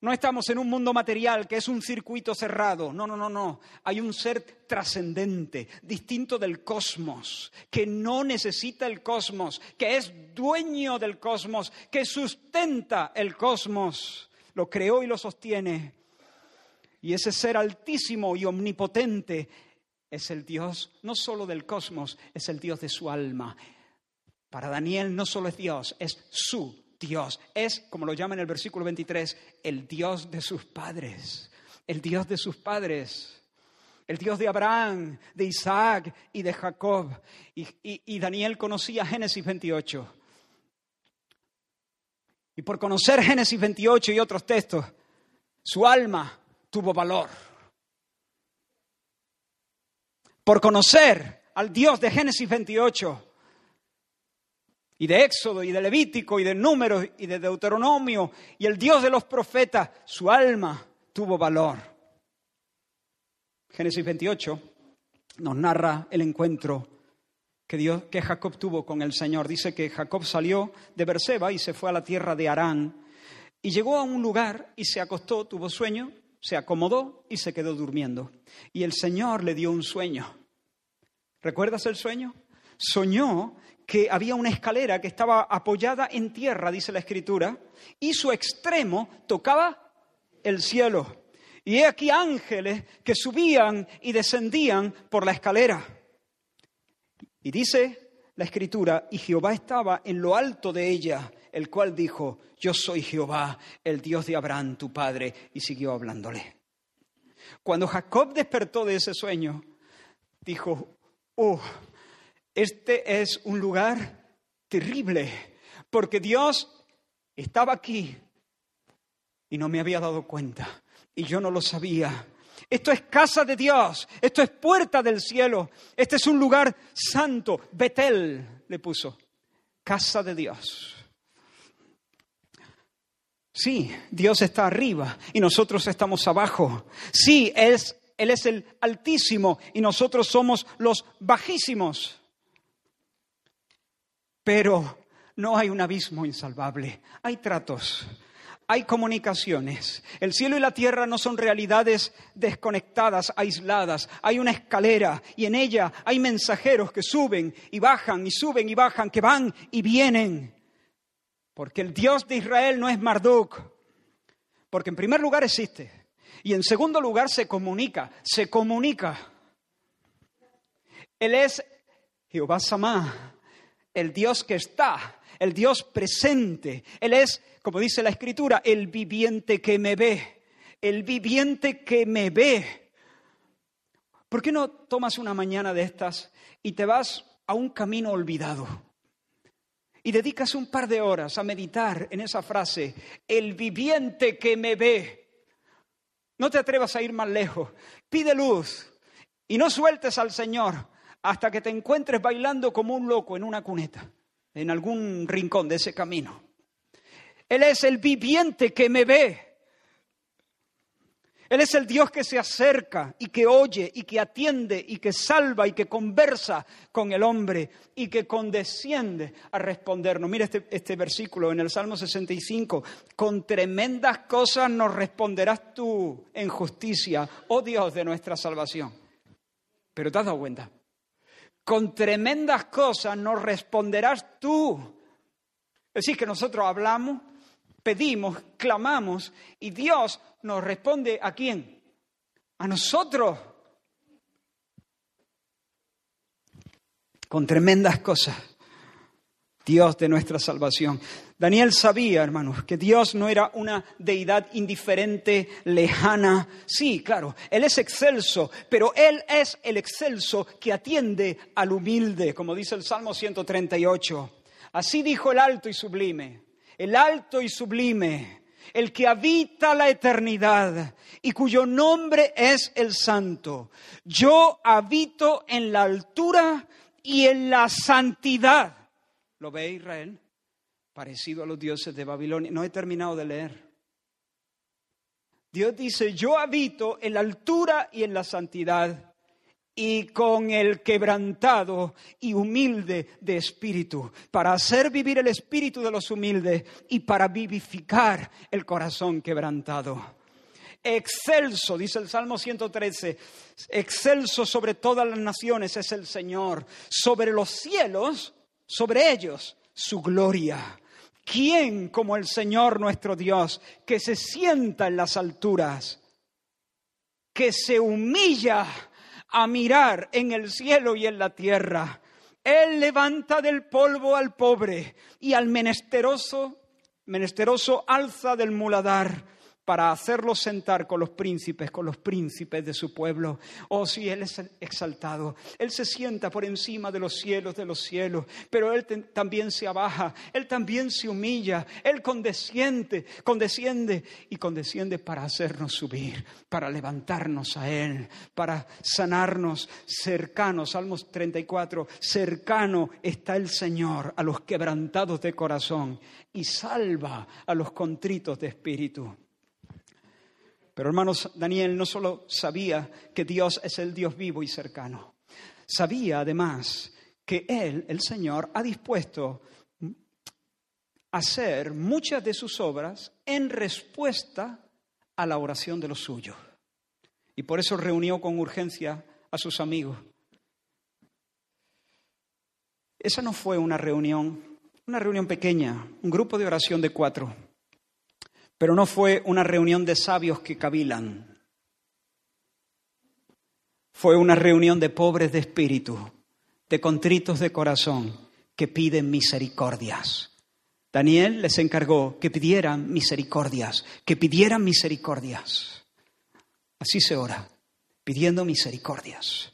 No estamos en un mundo material que es un circuito cerrado. No, no, no, no. Hay un ser trascendente, distinto del cosmos, que no necesita el cosmos, que es dueño del cosmos, que sustenta el cosmos. Lo creó y lo sostiene. Y ese ser altísimo y omnipotente es el Dios no solo del cosmos, es el Dios de su alma. Para Daniel no solo es Dios, es su Dios. Es, como lo llama en el versículo 23, el Dios de sus padres. El Dios de sus padres. El Dios de Abraham, de Isaac y de Jacob. Y, Daniel conocía Génesis 28. Y por conocer Génesis 28 y otros textos, su alma tuvo valor. Por conocer al Dios de Génesis 28, y de Éxodo y de Levítico y de Números y de Deuteronomio y el Dios de los profetas, su alma tuvo valor. Génesis 28 nos narra el encuentro que, Dios, que Jacob tuvo con el Señor. Dice que Jacob salió de Berseba y se fue a la tierra de Arán y llegó a un lugar y se acostó, tuvo sueño, se acomodó y se quedó durmiendo. Y el Señor le dio un sueño. ¿Recuerdas el sueño? Soñó que había una escalera que estaba apoyada en tierra, dice la escritura, y su extremo tocaba el cielo. Y he aquí ángeles que subían y descendían por la escalera. Y dice la escritura, y Jehová estaba en lo alto de ella, el cual dijo, yo soy Jehová, el Dios de Abraham, tu padre, y siguió hablándole. Cuando Jacob despertó de ese sueño, dijo, oh, este es un lugar terrible, porque Dios estaba aquí y no me había dado cuenta, y yo no lo sabía. Esto es casa de Dios, esto es puerta del cielo, este es un lugar santo. Betel le puso, casa de Dios. Sí, Dios está arriba y nosotros estamos abajo. Sí, Él es, el altísimo y nosotros somos los bajísimos. Pero no hay un abismo insalvable, hay tratos, hay comunicaciones. El cielo y la tierra no son realidades desconectadas, aisladas. Hay una escalera y en ella hay mensajeros que suben y bajan y suben y bajan, que van y vienen. Porque el Dios de Israel no es Marduk. Porque en primer lugar existe. Y en segundo lugar se comunica, se comunica. Él es Jehová Samá, el Dios que está, el Dios presente. Él es, como dice la Escritura, el viviente que me ve, el viviente que me ve. ¿Por qué no tomas una mañana de estas y te vas a un camino olvidado? Y dedicas un par de horas a meditar en esa frase, el viviente que me ve. No te atrevas a ir más lejos. Pide luz y no sueltes al Señor hasta que te encuentres bailando como un loco en una cuneta en algún rincón de ese camino. Él es el viviente que me ve. Él es el Dios que se acerca y que oye y que atiende y que salva y que conversa con el hombre y que condesciende a respondernos. Mira este, este versículo en el Salmo 65. Con tremendas cosas nos responderás tú en justicia, oh Dios de nuestra salvación. Pero te has dado cuenta con tremendas cosas nos responderás tú. Es decir, que nosotros hablamos, pedimos, clamamos y Dios nos responde a quién? A nosotros. Con tremendas cosas. Dios de nuestra salvación. Daniel sabía, hermanos, que Dios no era una deidad indiferente, lejana. Sí, claro, Él es excelso, pero Él es el excelso que atiende al humilde, como dice el Salmo 138. Así dijo el alto y sublime, el alto y sublime, el que habita la eternidad y cuyo nombre es el santo. Yo habito en la altura y en la santidad ¿Lo ve Israel? Parecido a los dioses de Babilonia. No he terminado de leer. Dios dice, yo habito en la altura y en la santidad y con el quebrantado y humilde de espíritu, para hacer vivir el espíritu de los humildes y para vivificar el corazón quebrantado. Excelso, dice el Salmo 113, excelso sobre todas las naciones es el Señor, sobre los cielos sobre ellos su gloria. ¿Quién como el Señor nuestro Dios, que se sienta en las alturas, que se humilla a mirar en el cielo y en la tierra? Él levanta del polvo al pobre y al menesteroso, menesteroso alza del muladar para hacerlo sentar con los príncipes, con los príncipes de su pueblo. Oh, sí, Él es exaltado. Él se sienta por encima de los cielos, de los cielos, pero Él también se abaja, Él también se humilla, Él condesciende, condesciende y condesciende para hacernos subir, para levantarnos a Él, para sanarnos cercanos. Salmos 34, cercano está el Señor a los quebrantados de corazón y salva a los contritos de espíritu. Pero hermanos, Daniel no solo sabía que Dios es el Dios vivo y cercano, sabía además que Él, el Señor, ha dispuesto hacer muchas de sus obras en respuesta a la oración de los suyos. Y por eso reunió con urgencia a sus amigos. esa no fue una reunión, una reunión pequeña, un grupo de oración de cuatro, pero no fue una reunión de sabios que cavilan. Fue una reunión de pobres de espíritu, de contritos de corazón, que piden misericordias. Daniel les encargó que pidieran misericordias, que pidieran misericordias. Así se ora, pidiendo misericordias.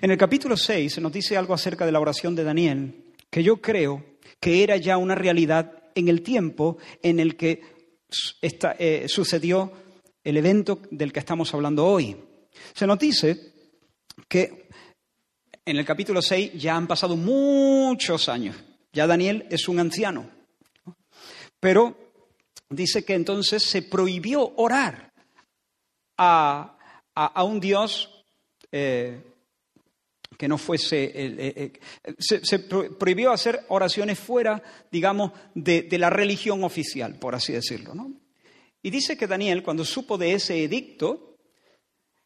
En el capítulo 6 se nos dice algo acerca de la oración de Daniel, que yo creo que era ya una realidad en el tiempo en el que eh, sucedió el evento del que estamos hablando hoy. Se nos dice que en el capítulo 6 ya han pasado muchos años, ya Daniel es un anciano, pero dice que entonces se prohibió orar a, un Dios eh, que no fuese, eh, eh, se, prohibió hacer oraciones fuera, digamos, de, la religión oficial, por así decirlo. ¿no? Y dice que Daniel, cuando supo de ese edicto,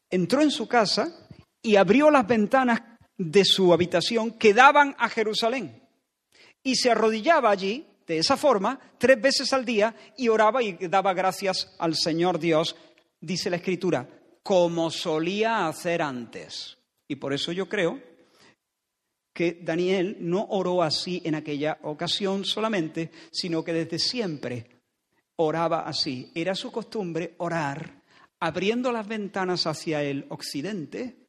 entró en su casa y abrió las ventanas de su habitación que daban a Jerusalén. Y se arrodillaba allí, de esa forma, tres veces al día y oraba y daba gracias al Señor Dios, dice la Escritura, como solía hacer antes. Y por eso yo creo que Daniel no oró así en aquella ocasión solamente, sino que desde siempre oraba así. Era su costumbre orar abriendo las ventanas hacia el occidente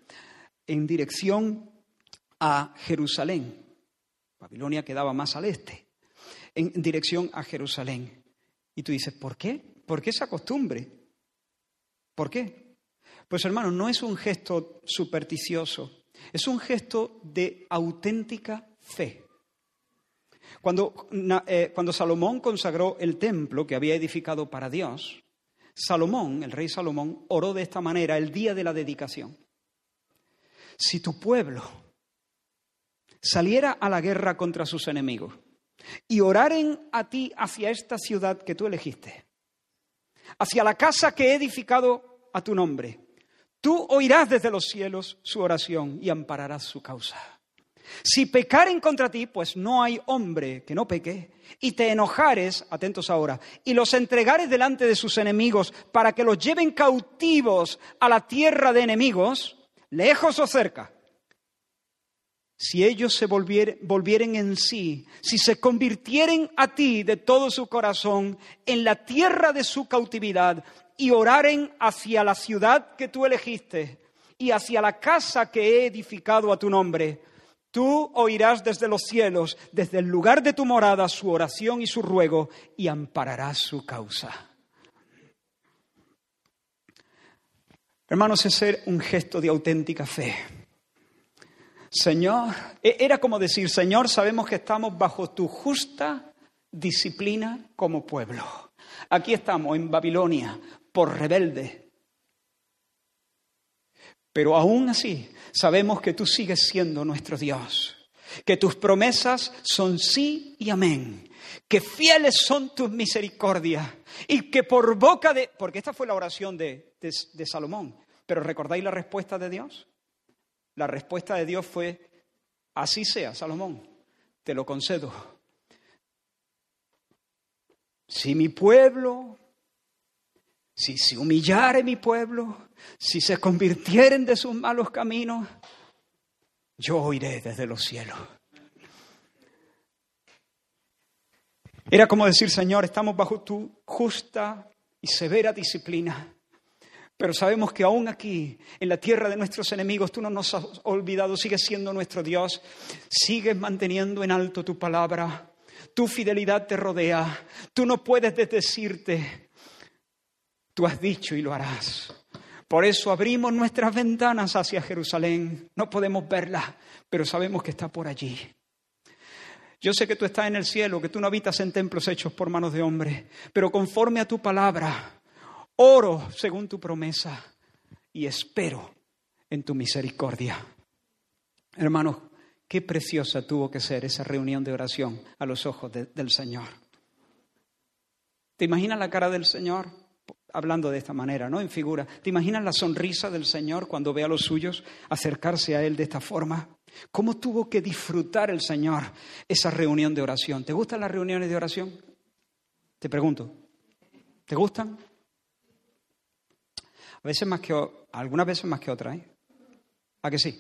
en dirección a Jerusalén. Babilonia quedaba más al este, en dirección a Jerusalén. Y tú dices, ¿por qué? ¿Por qué esa costumbre? ¿Por qué? Pues hermano, no es un gesto supersticioso, es un gesto de auténtica fe. Cuando, eh, cuando, Salomón consagró el templo que había edificado para Dios, Salomón, el rey Salomón, oró de esta manera el día de la dedicación. Si tu pueblo saliera a la guerra contra sus enemigos y oraren a ti hacia esta ciudad que tú elegiste, hacia la casa que he edificado a tu nombre, Tú oirás desde los cielos su oración y ampararás su causa. Si pecaren contra ti, pues no hay hombre que no peque, y te enojares, atentos ahora, y los entregares delante de sus enemigos para que los lleven cautivos a la tierra de enemigos, lejos o cerca. Si ellos se volvieren en sí, si se convirtieren a ti de todo su corazón en la tierra de su cautividad, y oraren hacia la ciudad que tú elegiste y hacia la casa que he edificado a tu nombre, tú oirás desde los cielos, desde el lugar de tu morada, su oración y su ruego, y ampararás su causa. Hermanos, es ser un gesto de auténtica fe. Señor, e-, era como decir, Señor, sabemos que estamos bajo tu justa disciplina como pueblo. Aquí estamos en Babilonia, por rebelde. Pero aún así sabemos que tú sigues siendo nuestro Dios, que tus promesas son sí y amén, que fieles son tus misericordias y que por boca de... Porque esta fue la oración de, de Salomón, pero ¿recordáis la respuesta de Dios? La respuesta de Dios fue, así sea, Salomón, te lo concedo. Si mi pueblo si se humillare mi pueblo, si se convirtieren de sus malos caminos, yo oiré desde los cielos. Era como decir, Señor, estamos bajo tu justa y severa disciplina, pero sabemos que aún aquí, en la tierra de nuestros enemigos, tú no nos has olvidado, sigues siendo nuestro Dios, sigues manteniendo en alto tu palabra, tu fidelidad te rodea, tú no puedes desdecirte, Tú has dicho y lo harás. Por eso abrimos nuestras ventanas hacia Jerusalén. No podemos verla, pero sabemos que está por allí. Yo sé que tú estás en el cielo, que tú no habitas en templos hechos por manos de hombre, pero conforme a tu palabra, oro según tu promesa y espero en tu misericordia. Hermanos, qué preciosa tuvo que ser esa reunión de oración a los ojos del Señor. ¿Te imaginas la cara del Señor? Hablando de esta manera, ¿no? En figura. ¿Te imaginas la sonrisa del Señor cuando ve a los suyos acercarse a Él de esta forma? ¿Cómo tuvo que disfrutar el Señor esa reunión de oración? ¿Te gustan las reuniones de oración? Te pregunto. ¿Te gustan? A veces más que, algunas veces más que otras, ¿eh? ¿A que sí?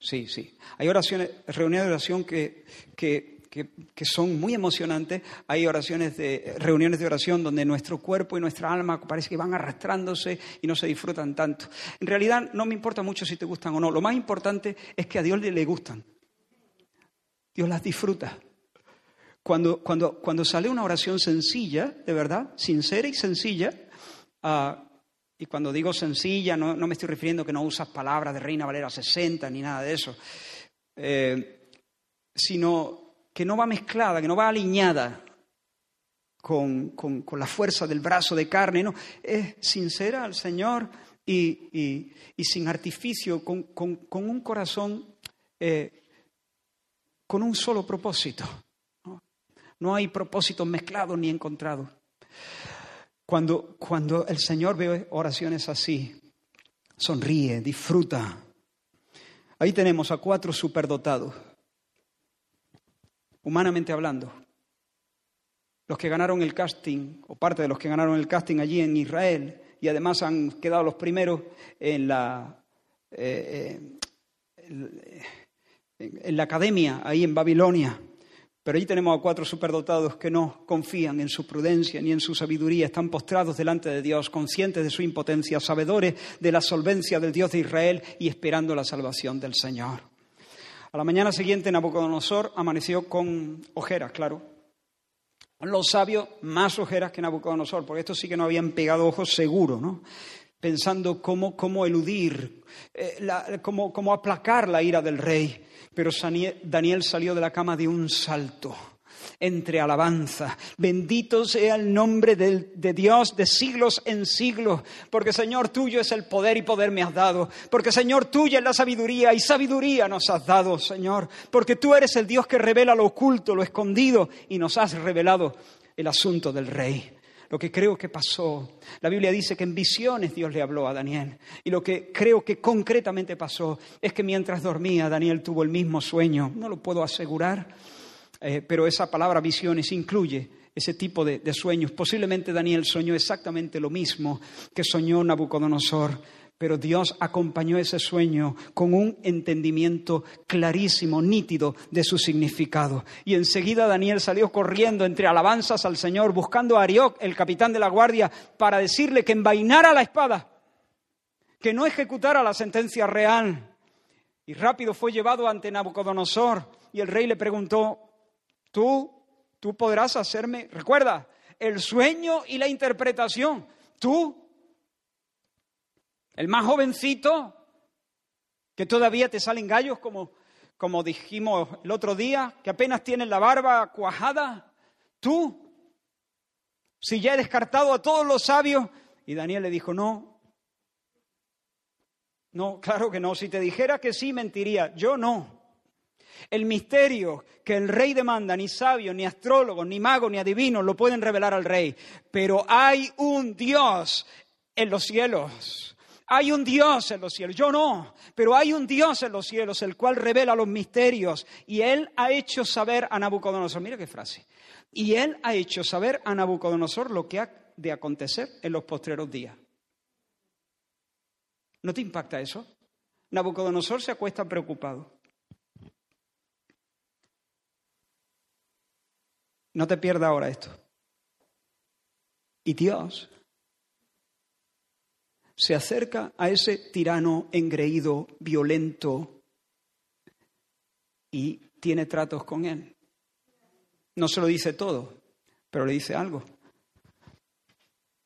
Sí, sí. Hay oraciones, reuniones de oración que, que, que, son muy emocionantes. Hay oraciones de, reuniones de oración donde nuestro cuerpo y nuestra alma parece que van arrastrándose y no se disfrutan tanto. En realidad no me importa mucho si te gustan o no. Lo más importante es que a Dios le gustan. Dios las disfruta. Cuando, cuando, cuando sale una oración sencilla, de verdad, sincera y sencilla, uh, y cuando digo sencilla, no, me estoy refiriendo que no usas palabras de Reina Valera 60 ni nada de eso, eh, sino que no va mezclada, que no va alineada con, la fuerza del brazo de carne, no, es sincera al Señor y, sin artificio, con, un corazón, eh, con un solo propósito. no hay propósitos mezclados ni encontrados. Cuando, cuando el Señor ve oraciones así, sonríe, disfruta. Ahí tenemos a cuatro superdotados, humanamente hablando. Los que ganaron el casting, o parte de los que ganaron el casting allí en Israel, y además han quedado los primeros en la, eh, eh, en la academia, ahí en Babilonia. Pero allí tenemos a cuatro superdotados que no confían en su prudencia ni en su sabiduría, están postrados delante de Dios, conscientes de su impotencia, sabedores de la solvencia del Dios de Israel y esperando la salvación del Señor. A la mañana siguiente Nabucodonosor amaneció con ojeras, claro. Los sabios más ojeras que Nabucodonosor, porque estos sí que no habían pegado ojos seguro, ¿no? Pensando cómo, cómo eludir, eh, cómo, cómo aplacar la ira del rey. Pero Daniel salió de la cama de un salto entre alabanza. Bendito sea el nombre de, de, Dios de siglos en siglos, porque Señor tuyo es el poder y poder me has dado, porque Señor tuya es la sabiduría y sabiduría nos has dado, Señor, porque tú eres el Dios que revela lo oculto, lo escondido y nos has revelado el asunto del rey lo que creo que pasó. La Biblia dice que en visiones Dios le habló a Daniel. Y lo que creo que concretamente pasó es que mientras dormía Daniel tuvo el mismo sueño. No lo puedo asegurar, eh, pero esa palabra visiones incluye ese tipo de, de sueños. Posiblemente Daniel soñó exactamente lo mismo que soñó Nabucodonosor pero Dios acompañó ese sueño con un entendimiento clarísimo, nítido de su significado. Y enseguida Daniel salió corriendo entre alabanzas al Señor, buscando a Arioc, el capitán de la guardia, para decirle que envainara la espada, que no ejecutara la sentencia real. Y rápido fue llevado ante Nabucodonosor y el rey le preguntó, tú, tú podrás hacerme, recuerda, el sueño y la interpretación, tú el más jovencito, que todavía te salen gallos, como, como dijimos el otro día, que apenas tienes la barba cuajada, tú, si ya he descartado a todos los sabios. Y Daniel le dijo, no, no, claro que no, si te dijera que sí, mentiría, yo no. El misterio que el rey demanda, ni sabios, ni astrólogos, ni magos, ni adivinos lo pueden revelar al rey. Pero hay un Dios en los cielos hay un Dios en los cielos, yo no, pero hay un Dios en los cielos, el cual revela los misterios. Y Él ha hecho saber a Nabucodonosor, mira qué frase, y Él ha hecho saber a Nabucodonosor lo que ha de acontecer en los postreros días. ¿No te impacta eso? Nabucodonosor se acuesta preocupado. No te pierdas ahora esto. Y Dios se acerca a ese tirano engreído, violento, y tiene tratos con él. No se lo dice todo, pero le dice algo.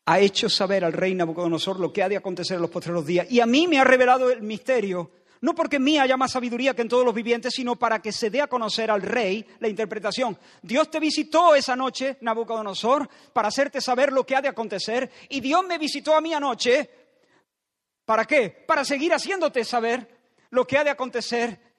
Ha hecho saber al rey Nabucodonosor lo que ha de acontecer en los postreros días, y a mí me ha revelado el misterio, no porque en mí haya más sabiduría que en todos los vivientes, sino para que se dé a conocer al rey la interpretación. Dios te visitó esa noche, Nabucodonosor, para hacerte saber lo que ha de acontecer, y Dios me visitó a mí anoche ¿Para qué? Para seguir haciéndote saber lo que ha de acontecer.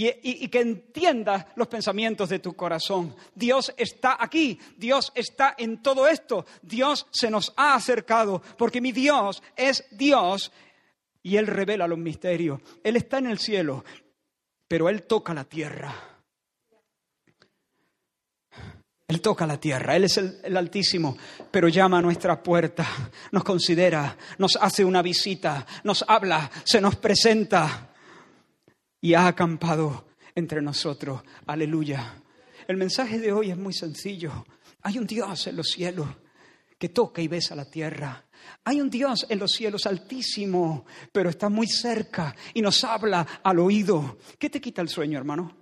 y, que entiendas los pensamientos de tu corazón. Dios está aquí, Dios está en todo esto, Dios se nos ha acercado, porque mi Dios es Dios y Él revela los misterios. Él está en el cielo, pero Él toca la tierra. Él toca la tierra, Él es el, Altísimo, pero llama a nuestra puerta, nos considera, nos hace una visita, nos habla, se nos presenta y ha acampado entre nosotros. Aleluya. El mensaje de hoy es muy sencillo. Hay un Dios en los cielos que toca y besa la tierra. Hay un Dios en los cielos altísimo, pero está muy cerca y nos habla al oído. ¿Qué te quita el sueño, hermano?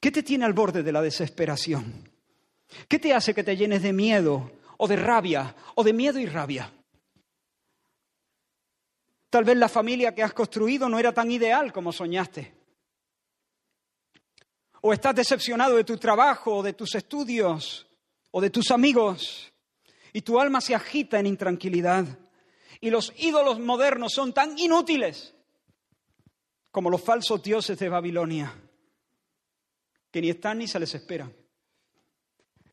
¿Qué te tiene al borde de la desesperación? ¿Qué te hace que te llenes de miedo o de rabia o de miedo y rabia? Tal vez la familia que has construido no era tan ideal como soñaste. O estás decepcionado de tu trabajo, o de tus estudios, o de tus amigos, y tu alma se agita en intranquilidad. Y los ídolos modernos son tan inútiles como los falsos dioses de Babilonia, que ni están ni se les esperan.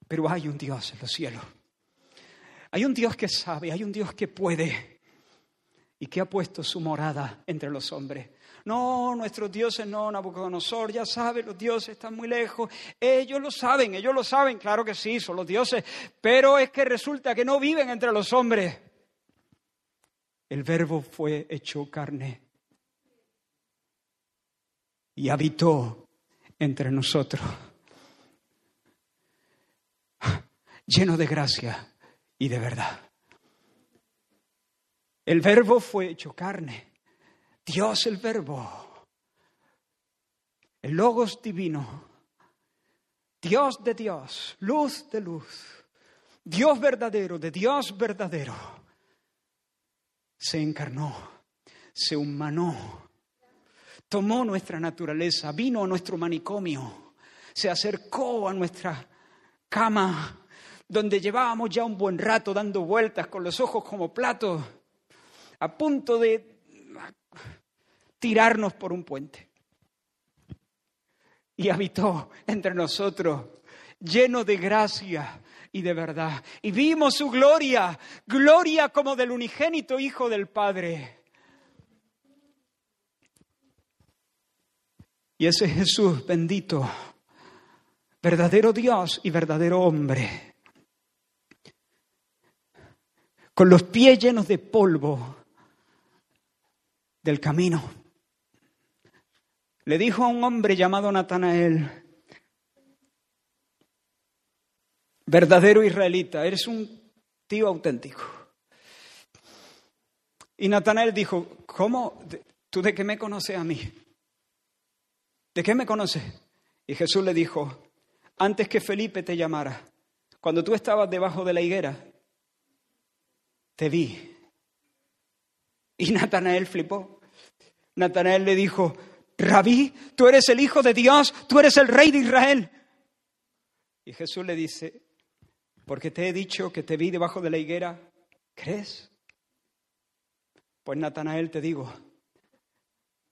Pero hay un Dios en los cielos. Hay un Dios que sabe, hay un Dios que puede y que ha puesto su morada entre los hombres. No, nuestros dioses no, Nabucodonosor, ya sabe, los dioses están muy lejos. Ellos lo saben, ellos lo saben, claro que sí, son los dioses, pero es que resulta que no viven entre los hombres. El verbo fue hecho carne y habitó entre nosotros, lleno de gracia y de verdad. El verbo fue hecho carne. Dios el verbo. El logos divino. Dios de Dios. Luz de luz. Dios verdadero de Dios verdadero. Se encarnó. Se humanó. Tomó nuestra naturaleza. Vino a nuestro manicomio. Se acercó a nuestra cama donde llevábamos ya un buen rato dando vueltas con los ojos como platos a punto de tirarnos por un puente. Y habitó entre nosotros, lleno de gracia y de verdad. Y vimos su gloria, gloria como del unigénito Hijo del Padre. Y ese Jesús bendito, verdadero Dios y verdadero hombre, con los pies llenos de polvo, del camino. Le dijo a un hombre llamado Natanael, verdadero israelita, eres un tío auténtico. Y Natanael dijo, ¿cómo? ¿Tú de qué me conoces a mí? ¿De qué me conoces? Y Jesús le dijo, antes que Felipe te llamara, cuando tú estabas debajo de la higuera, te vi y Natanael flipó. Natanael le dijo, Rabí, tú eres el Hijo de Dios, tú eres el Rey de Israel. Y Jesús le dice, porque te he dicho que te vi debajo de la higuera, ¿crees? Pues Natanael te digo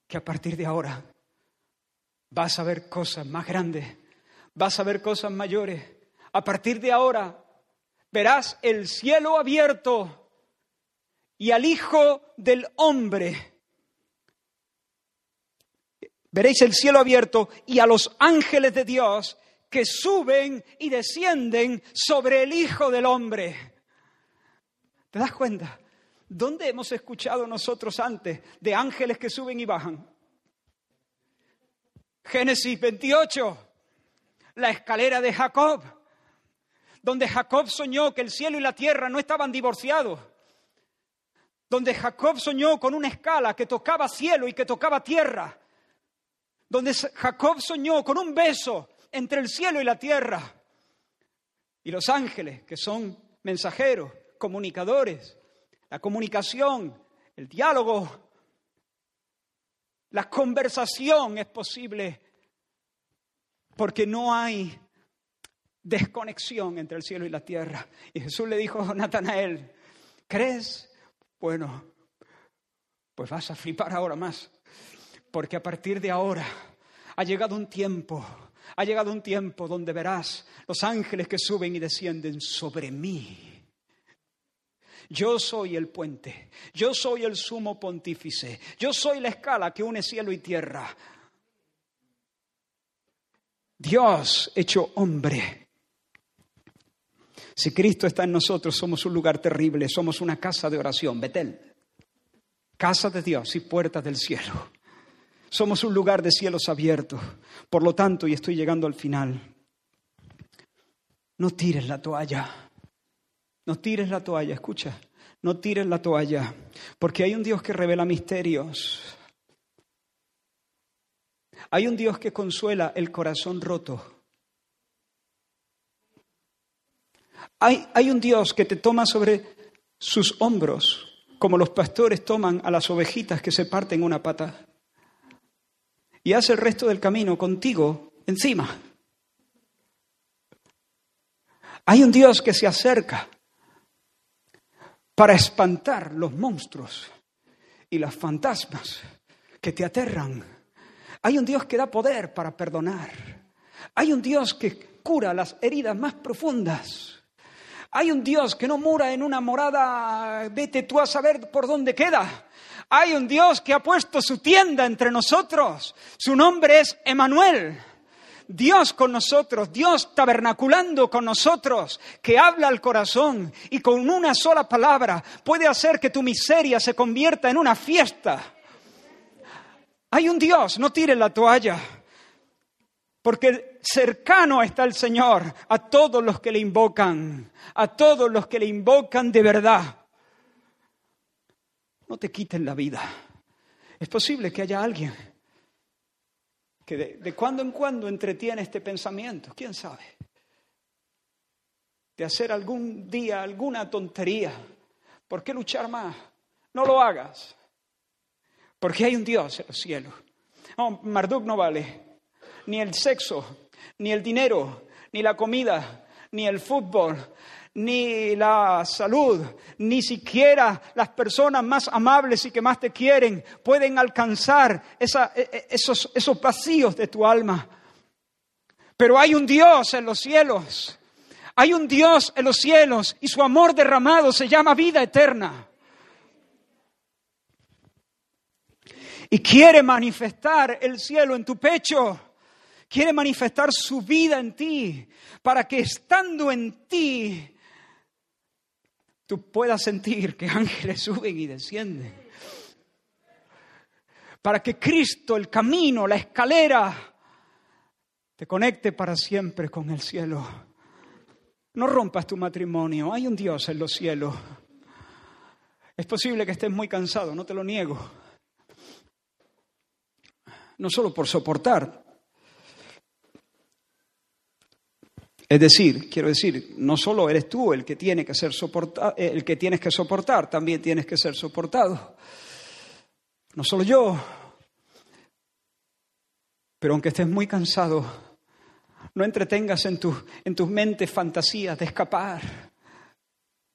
que a partir de ahora vas a ver cosas más grandes, vas a ver cosas mayores. A partir de ahora verás el cielo abierto y al Hijo del Hombre. Veréis el cielo abierto y a los ángeles de Dios que suben y descienden sobre el Hijo del Hombre. ¿Te das cuenta? ¿Dónde hemos escuchado nosotros antes de ángeles que suben y bajan? Génesis 28, la escalera de Jacob, donde Jacob soñó que el cielo y la tierra no estaban divorciados, donde Jacob soñó con una escala que tocaba cielo y que tocaba tierra, donde Jacob soñó con un beso entre el cielo y la tierra, y los ángeles, que son mensajeros, comunicadores, la comunicación, el diálogo, la conversación es posible porque no hay desconexión entre el cielo y la tierra. Y Jesús le dijo a Natanael, ¿crees? Bueno, pues vas a flipar ahora más, porque a partir de ahora Ha llegado un tiempo, ha llegado un tiempo donde verás los ángeles que suben y descienden sobre mí. Yo soy el puente, yo soy el sumo pontífice, yo soy la escala que une cielo y tierra. Dios hecho hombre. Si Cristo está en nosotros, somos un lugar terrible, somos una casa de oración, Betel. Casa de Dios y puertas del cielo. Somos un lugar de cielos abiertos. Por lo tanto, y estoy llegando al final, no tires la toalla. No tires la toalla, escucha. No tires la toalla, porque hay un Dios que revela misterios. Hay un Dios que consuela el corazón roto. Hay, hay, un Dios que te toma sobre sus hombros, como los pastores toman a las ovejitas que se parten una pata y hace el resto del camino contigo encima. Hay un Dios que se acerca para espantar los monstruos y las fantasmas que te aterran. Hay un Dios que da poder para perdonar. Hay un Dios que cura las heridas más profundas. Hay un Dios que no mora en una morada, vete tú a saber por dónde queda. Hay un Dios que ha puesto su tienda entre nosotros. Su nombre es Emanuel. Dios con nosotros, Dios tabernaculando con nosotros, que habla al corazón y con una sola palabra puede hacer que tu miseria se convierta en una fiesta. Hay un Dios, no tires la toalla, porque cercano está el Señor a todos los que le invocan, a todos los que le invocan de verdad no te quiten la vida. Es posible que haya alguien que de, cuando en cuando entretiene este pensamiento, quién sabe, de hacer algún día alguna tontería. ¿Por qué luchar más? No lo hagas, porque hay un Dios en los cielos. No, Marduk no vale, ni el sexo, ni el dinero, ni la comida, ni el fútbol, ni la salud, ni siquiera las personas más amables y que más te quieren pueden alcanzar e, e, esos, esos vacíos de tu alma. Pero hay un Dios en los cielos, hay un Dios en los cielos y su amor derramado se llama vida eterna. Y quiere manifestar el cielo en tu pecho quiere manifestar su vida en ti, para que estando en ti tú puedas sentir que ángeles suben y descienden. Para que Cristo, el camino, la escalera, te conecte para siempre con el cielo. No rompas tu matrimonio, hay un Dios en los cielos. Es posible que estés muy cansado, no te lo niego. No solo por soportar, Es decir, quiero decir, no solo eres tú el que tiene que ser soportado, eh, el que tienes que soportar, también tienes que ser soportado. No solo yo. Pero aunque estés muy cansado, no entretengas en tu, en tus mentes fantasías de escapar,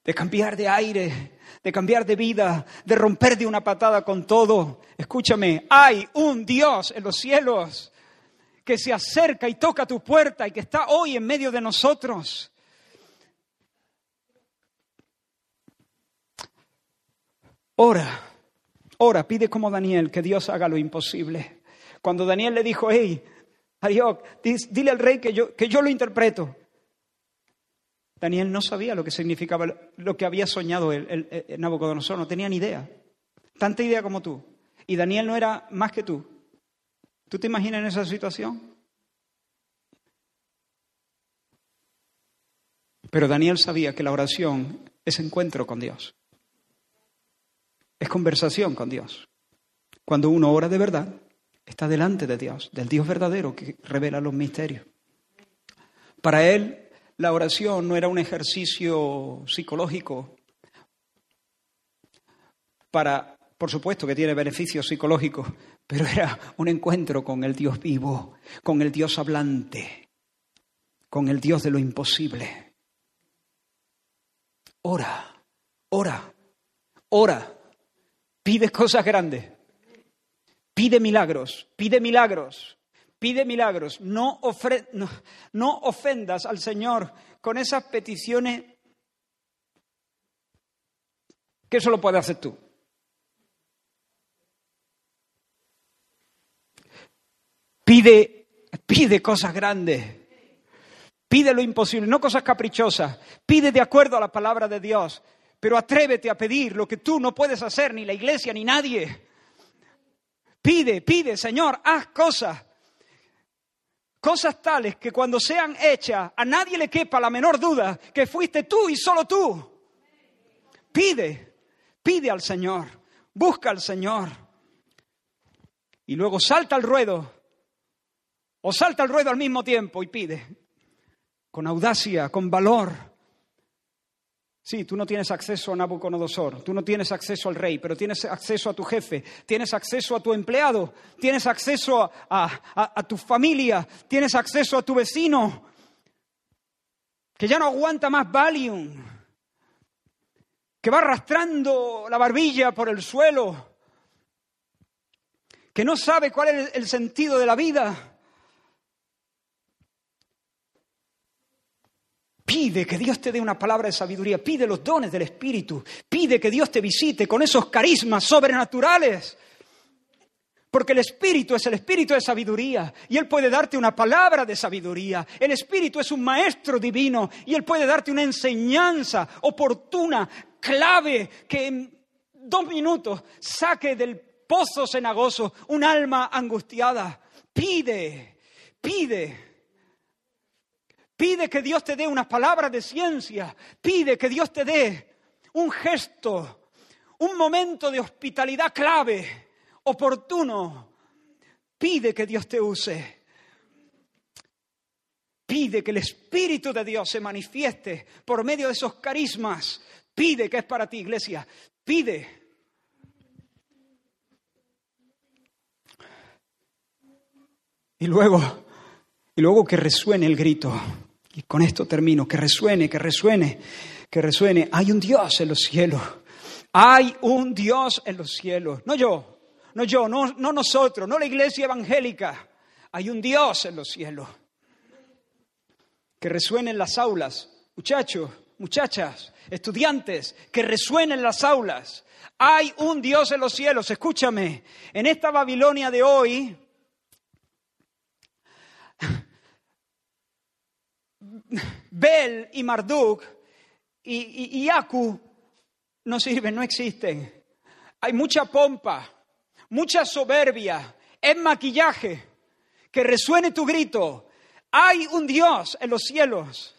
de cambiar de aire, de cambiar de vida, de romper de una patada con todo. Escúchame, hay un Dios en los cielos que se acerca y toca tu puerta y que está hoy en medio de nosotros. Ora, ora, pide como Daniel que Dios haga lo imposible. Cuando Daniel le dijo, hey, Arioc, dile al rey que yo, que yo lo interpreto. Daniel no sabía lo que significaba, lo que había soñado el, el, el Nabucodonosor, no tenía ni idea. Tanta idea como tú. Y Daniel no era más que tú. ¿Tú te imaginas en esa situación? Pero Daniel sabía que la oración es encuentro con Dios. Es conversación con Dios. Cuando uno ora de verdad, está delante de Dios, del Dios verdadero que revela los misterios. Para él, la oración no era un ejercicio psicológico para, por supuesto que tiene beneficios psicológicos, pero era un encuentro con el Dios vivo, con el Dios hablante, con el Dios de lo imposible. Ora, ora, ora. Pide cosas grandes. Pide milagros, pide milagros. pide milagros, no, no, no ofendas al Señor con esas peticiones que solo puede hacer tú. Pide, pide cosas grandes. Pide lo imposible, no cosas caprichosas. Pide de acuerdo a la palabra de Dios. Pero atrévete a pedir lo que tú no puedes hacer, ni la iglesia, ni nadie. Pide, pide, Señor, haz cosas. Cosas tales que cuando sean hechas a nadie le quepa la menor duda que fuiste tú y solo tú. Pide, pide al Señor, busca al Señor. Y luego salta al ruedo, o salta al ruedo al mismo tiempo y pide, con audacia, con valor. Sí, tú no tienes acceso a Nabucodonosor, tú no tienes acceso al rey, pero tienes acceso a tu jefe, tienes acceso a tu empleado, tienes acceso a, tu familia, tienes acceso a tu vecino, que ya no aguanta más Valium, que va arrastrando la barbilla por el suelo, que no sabe cuál es el sentido de la vida. Pide que Dios te dé una palabra de sabiduría, pide los dones del Espíritu, pide que Dios te visite con esos carismas sobrenaturales. Porque el Espíritu es el Espíritu de sabiduría y Él puede darte una palabra de sabiduría. El Espíritu es un maestro divino y Él puede darte una enseñanza oportuna, clave, que en dos minutos saque del pozo cenagoso un alma angustiada. Pide, pide. Pide que Dios te dé unas palabras de ciencia. Pide que Dios te dé un gesto, un momento de hospitalidad clave, oportuno. Pide que Dios te use. Pide que el Espíritu de Dios se manifieste por medio de esos carismas. Pide que es para ti, iglesia. Pide. Y luego, y luego que resuene el grito. Y con esto termino, que resuene, que resuene, que resuene. Hay un Dios en los cielos. Hay un Dios en los cielos. No yo, no yo, no, no nosotros, no la iglesia evangélica. Hay un Dios en los cielos. Que resuene en las aulas. Muchachos, muchachas, estudiantes, que resuenen las aulas. Hay un Dios en los cielos. Escúchame, en esta Babilonia de hoy Bel y Marduk y, y, no sirven, no existen. Hay mucha pompa, mucha soberbia, es maquillaje. Que resuene tu grito. Hay un Dios en los cielos.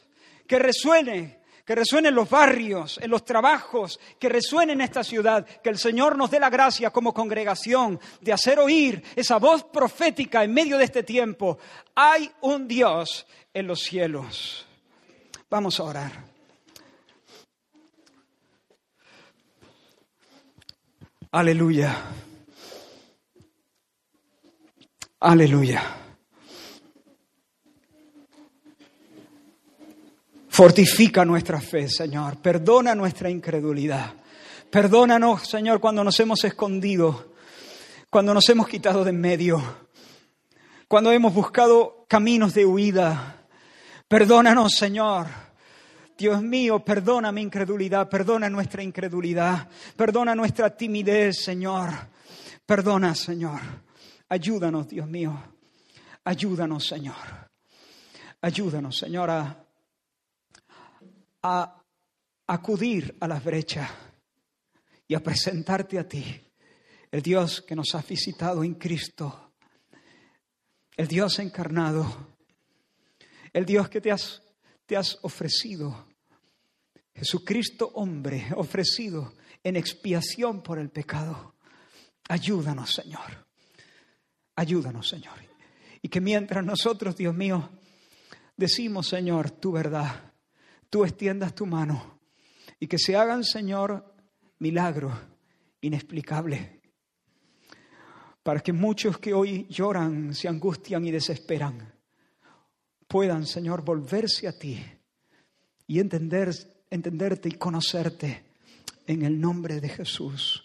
Que resuene, que resuene en los barrios, en los trabajos, que resuene en esta ciudad. Que el Señor nos dé la gracia como congregación de hacer oír esa voz profética en medio de este tiempo. Hay un Dios en los cielos. Vamos a orar. Aleluya. Aleluya. Fortifica nuestra fe, Señor. Perdona nuestra incredulidad. Perdónanos, Señor, cuando nos hemos escondido, cuando nos hemos quitado de en medio, cuando hemos buscado caminos de huida, Perdónanos, Señor. Dios mío, perdona mi incredulidad, perdona nuestra incredulidad, perdona nuestra timidez, Señor. Perdona, Señor. Ayúdanos, Dios mío. Ayúdanos, Señor. Ayúdanos, Señor, a, a acudir a las brechas y a presentarte a ti, el Dios que nos ha visitado en Cristo, el Dios encarnado el Dios que te has, te has ofrecido. Jesucristo hombre ofrecido en expiación por el pecado. Ayúdanos, Señor. Ayúdanos, Señor. Y que mientras nosotros, Dios mío, decimos, Señor, tu verdad, tú extiendas tu mano y que se hagan, Señor, milagros inexplicables. Para que muchos que hoy lloran, se angustian y desesperan, puedan, Señor, volverse a ti y entender, entenderte y conocerte en el nombre de Jesús.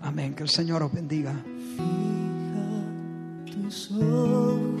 Amén. Que el Señor os bendiga. tus ojos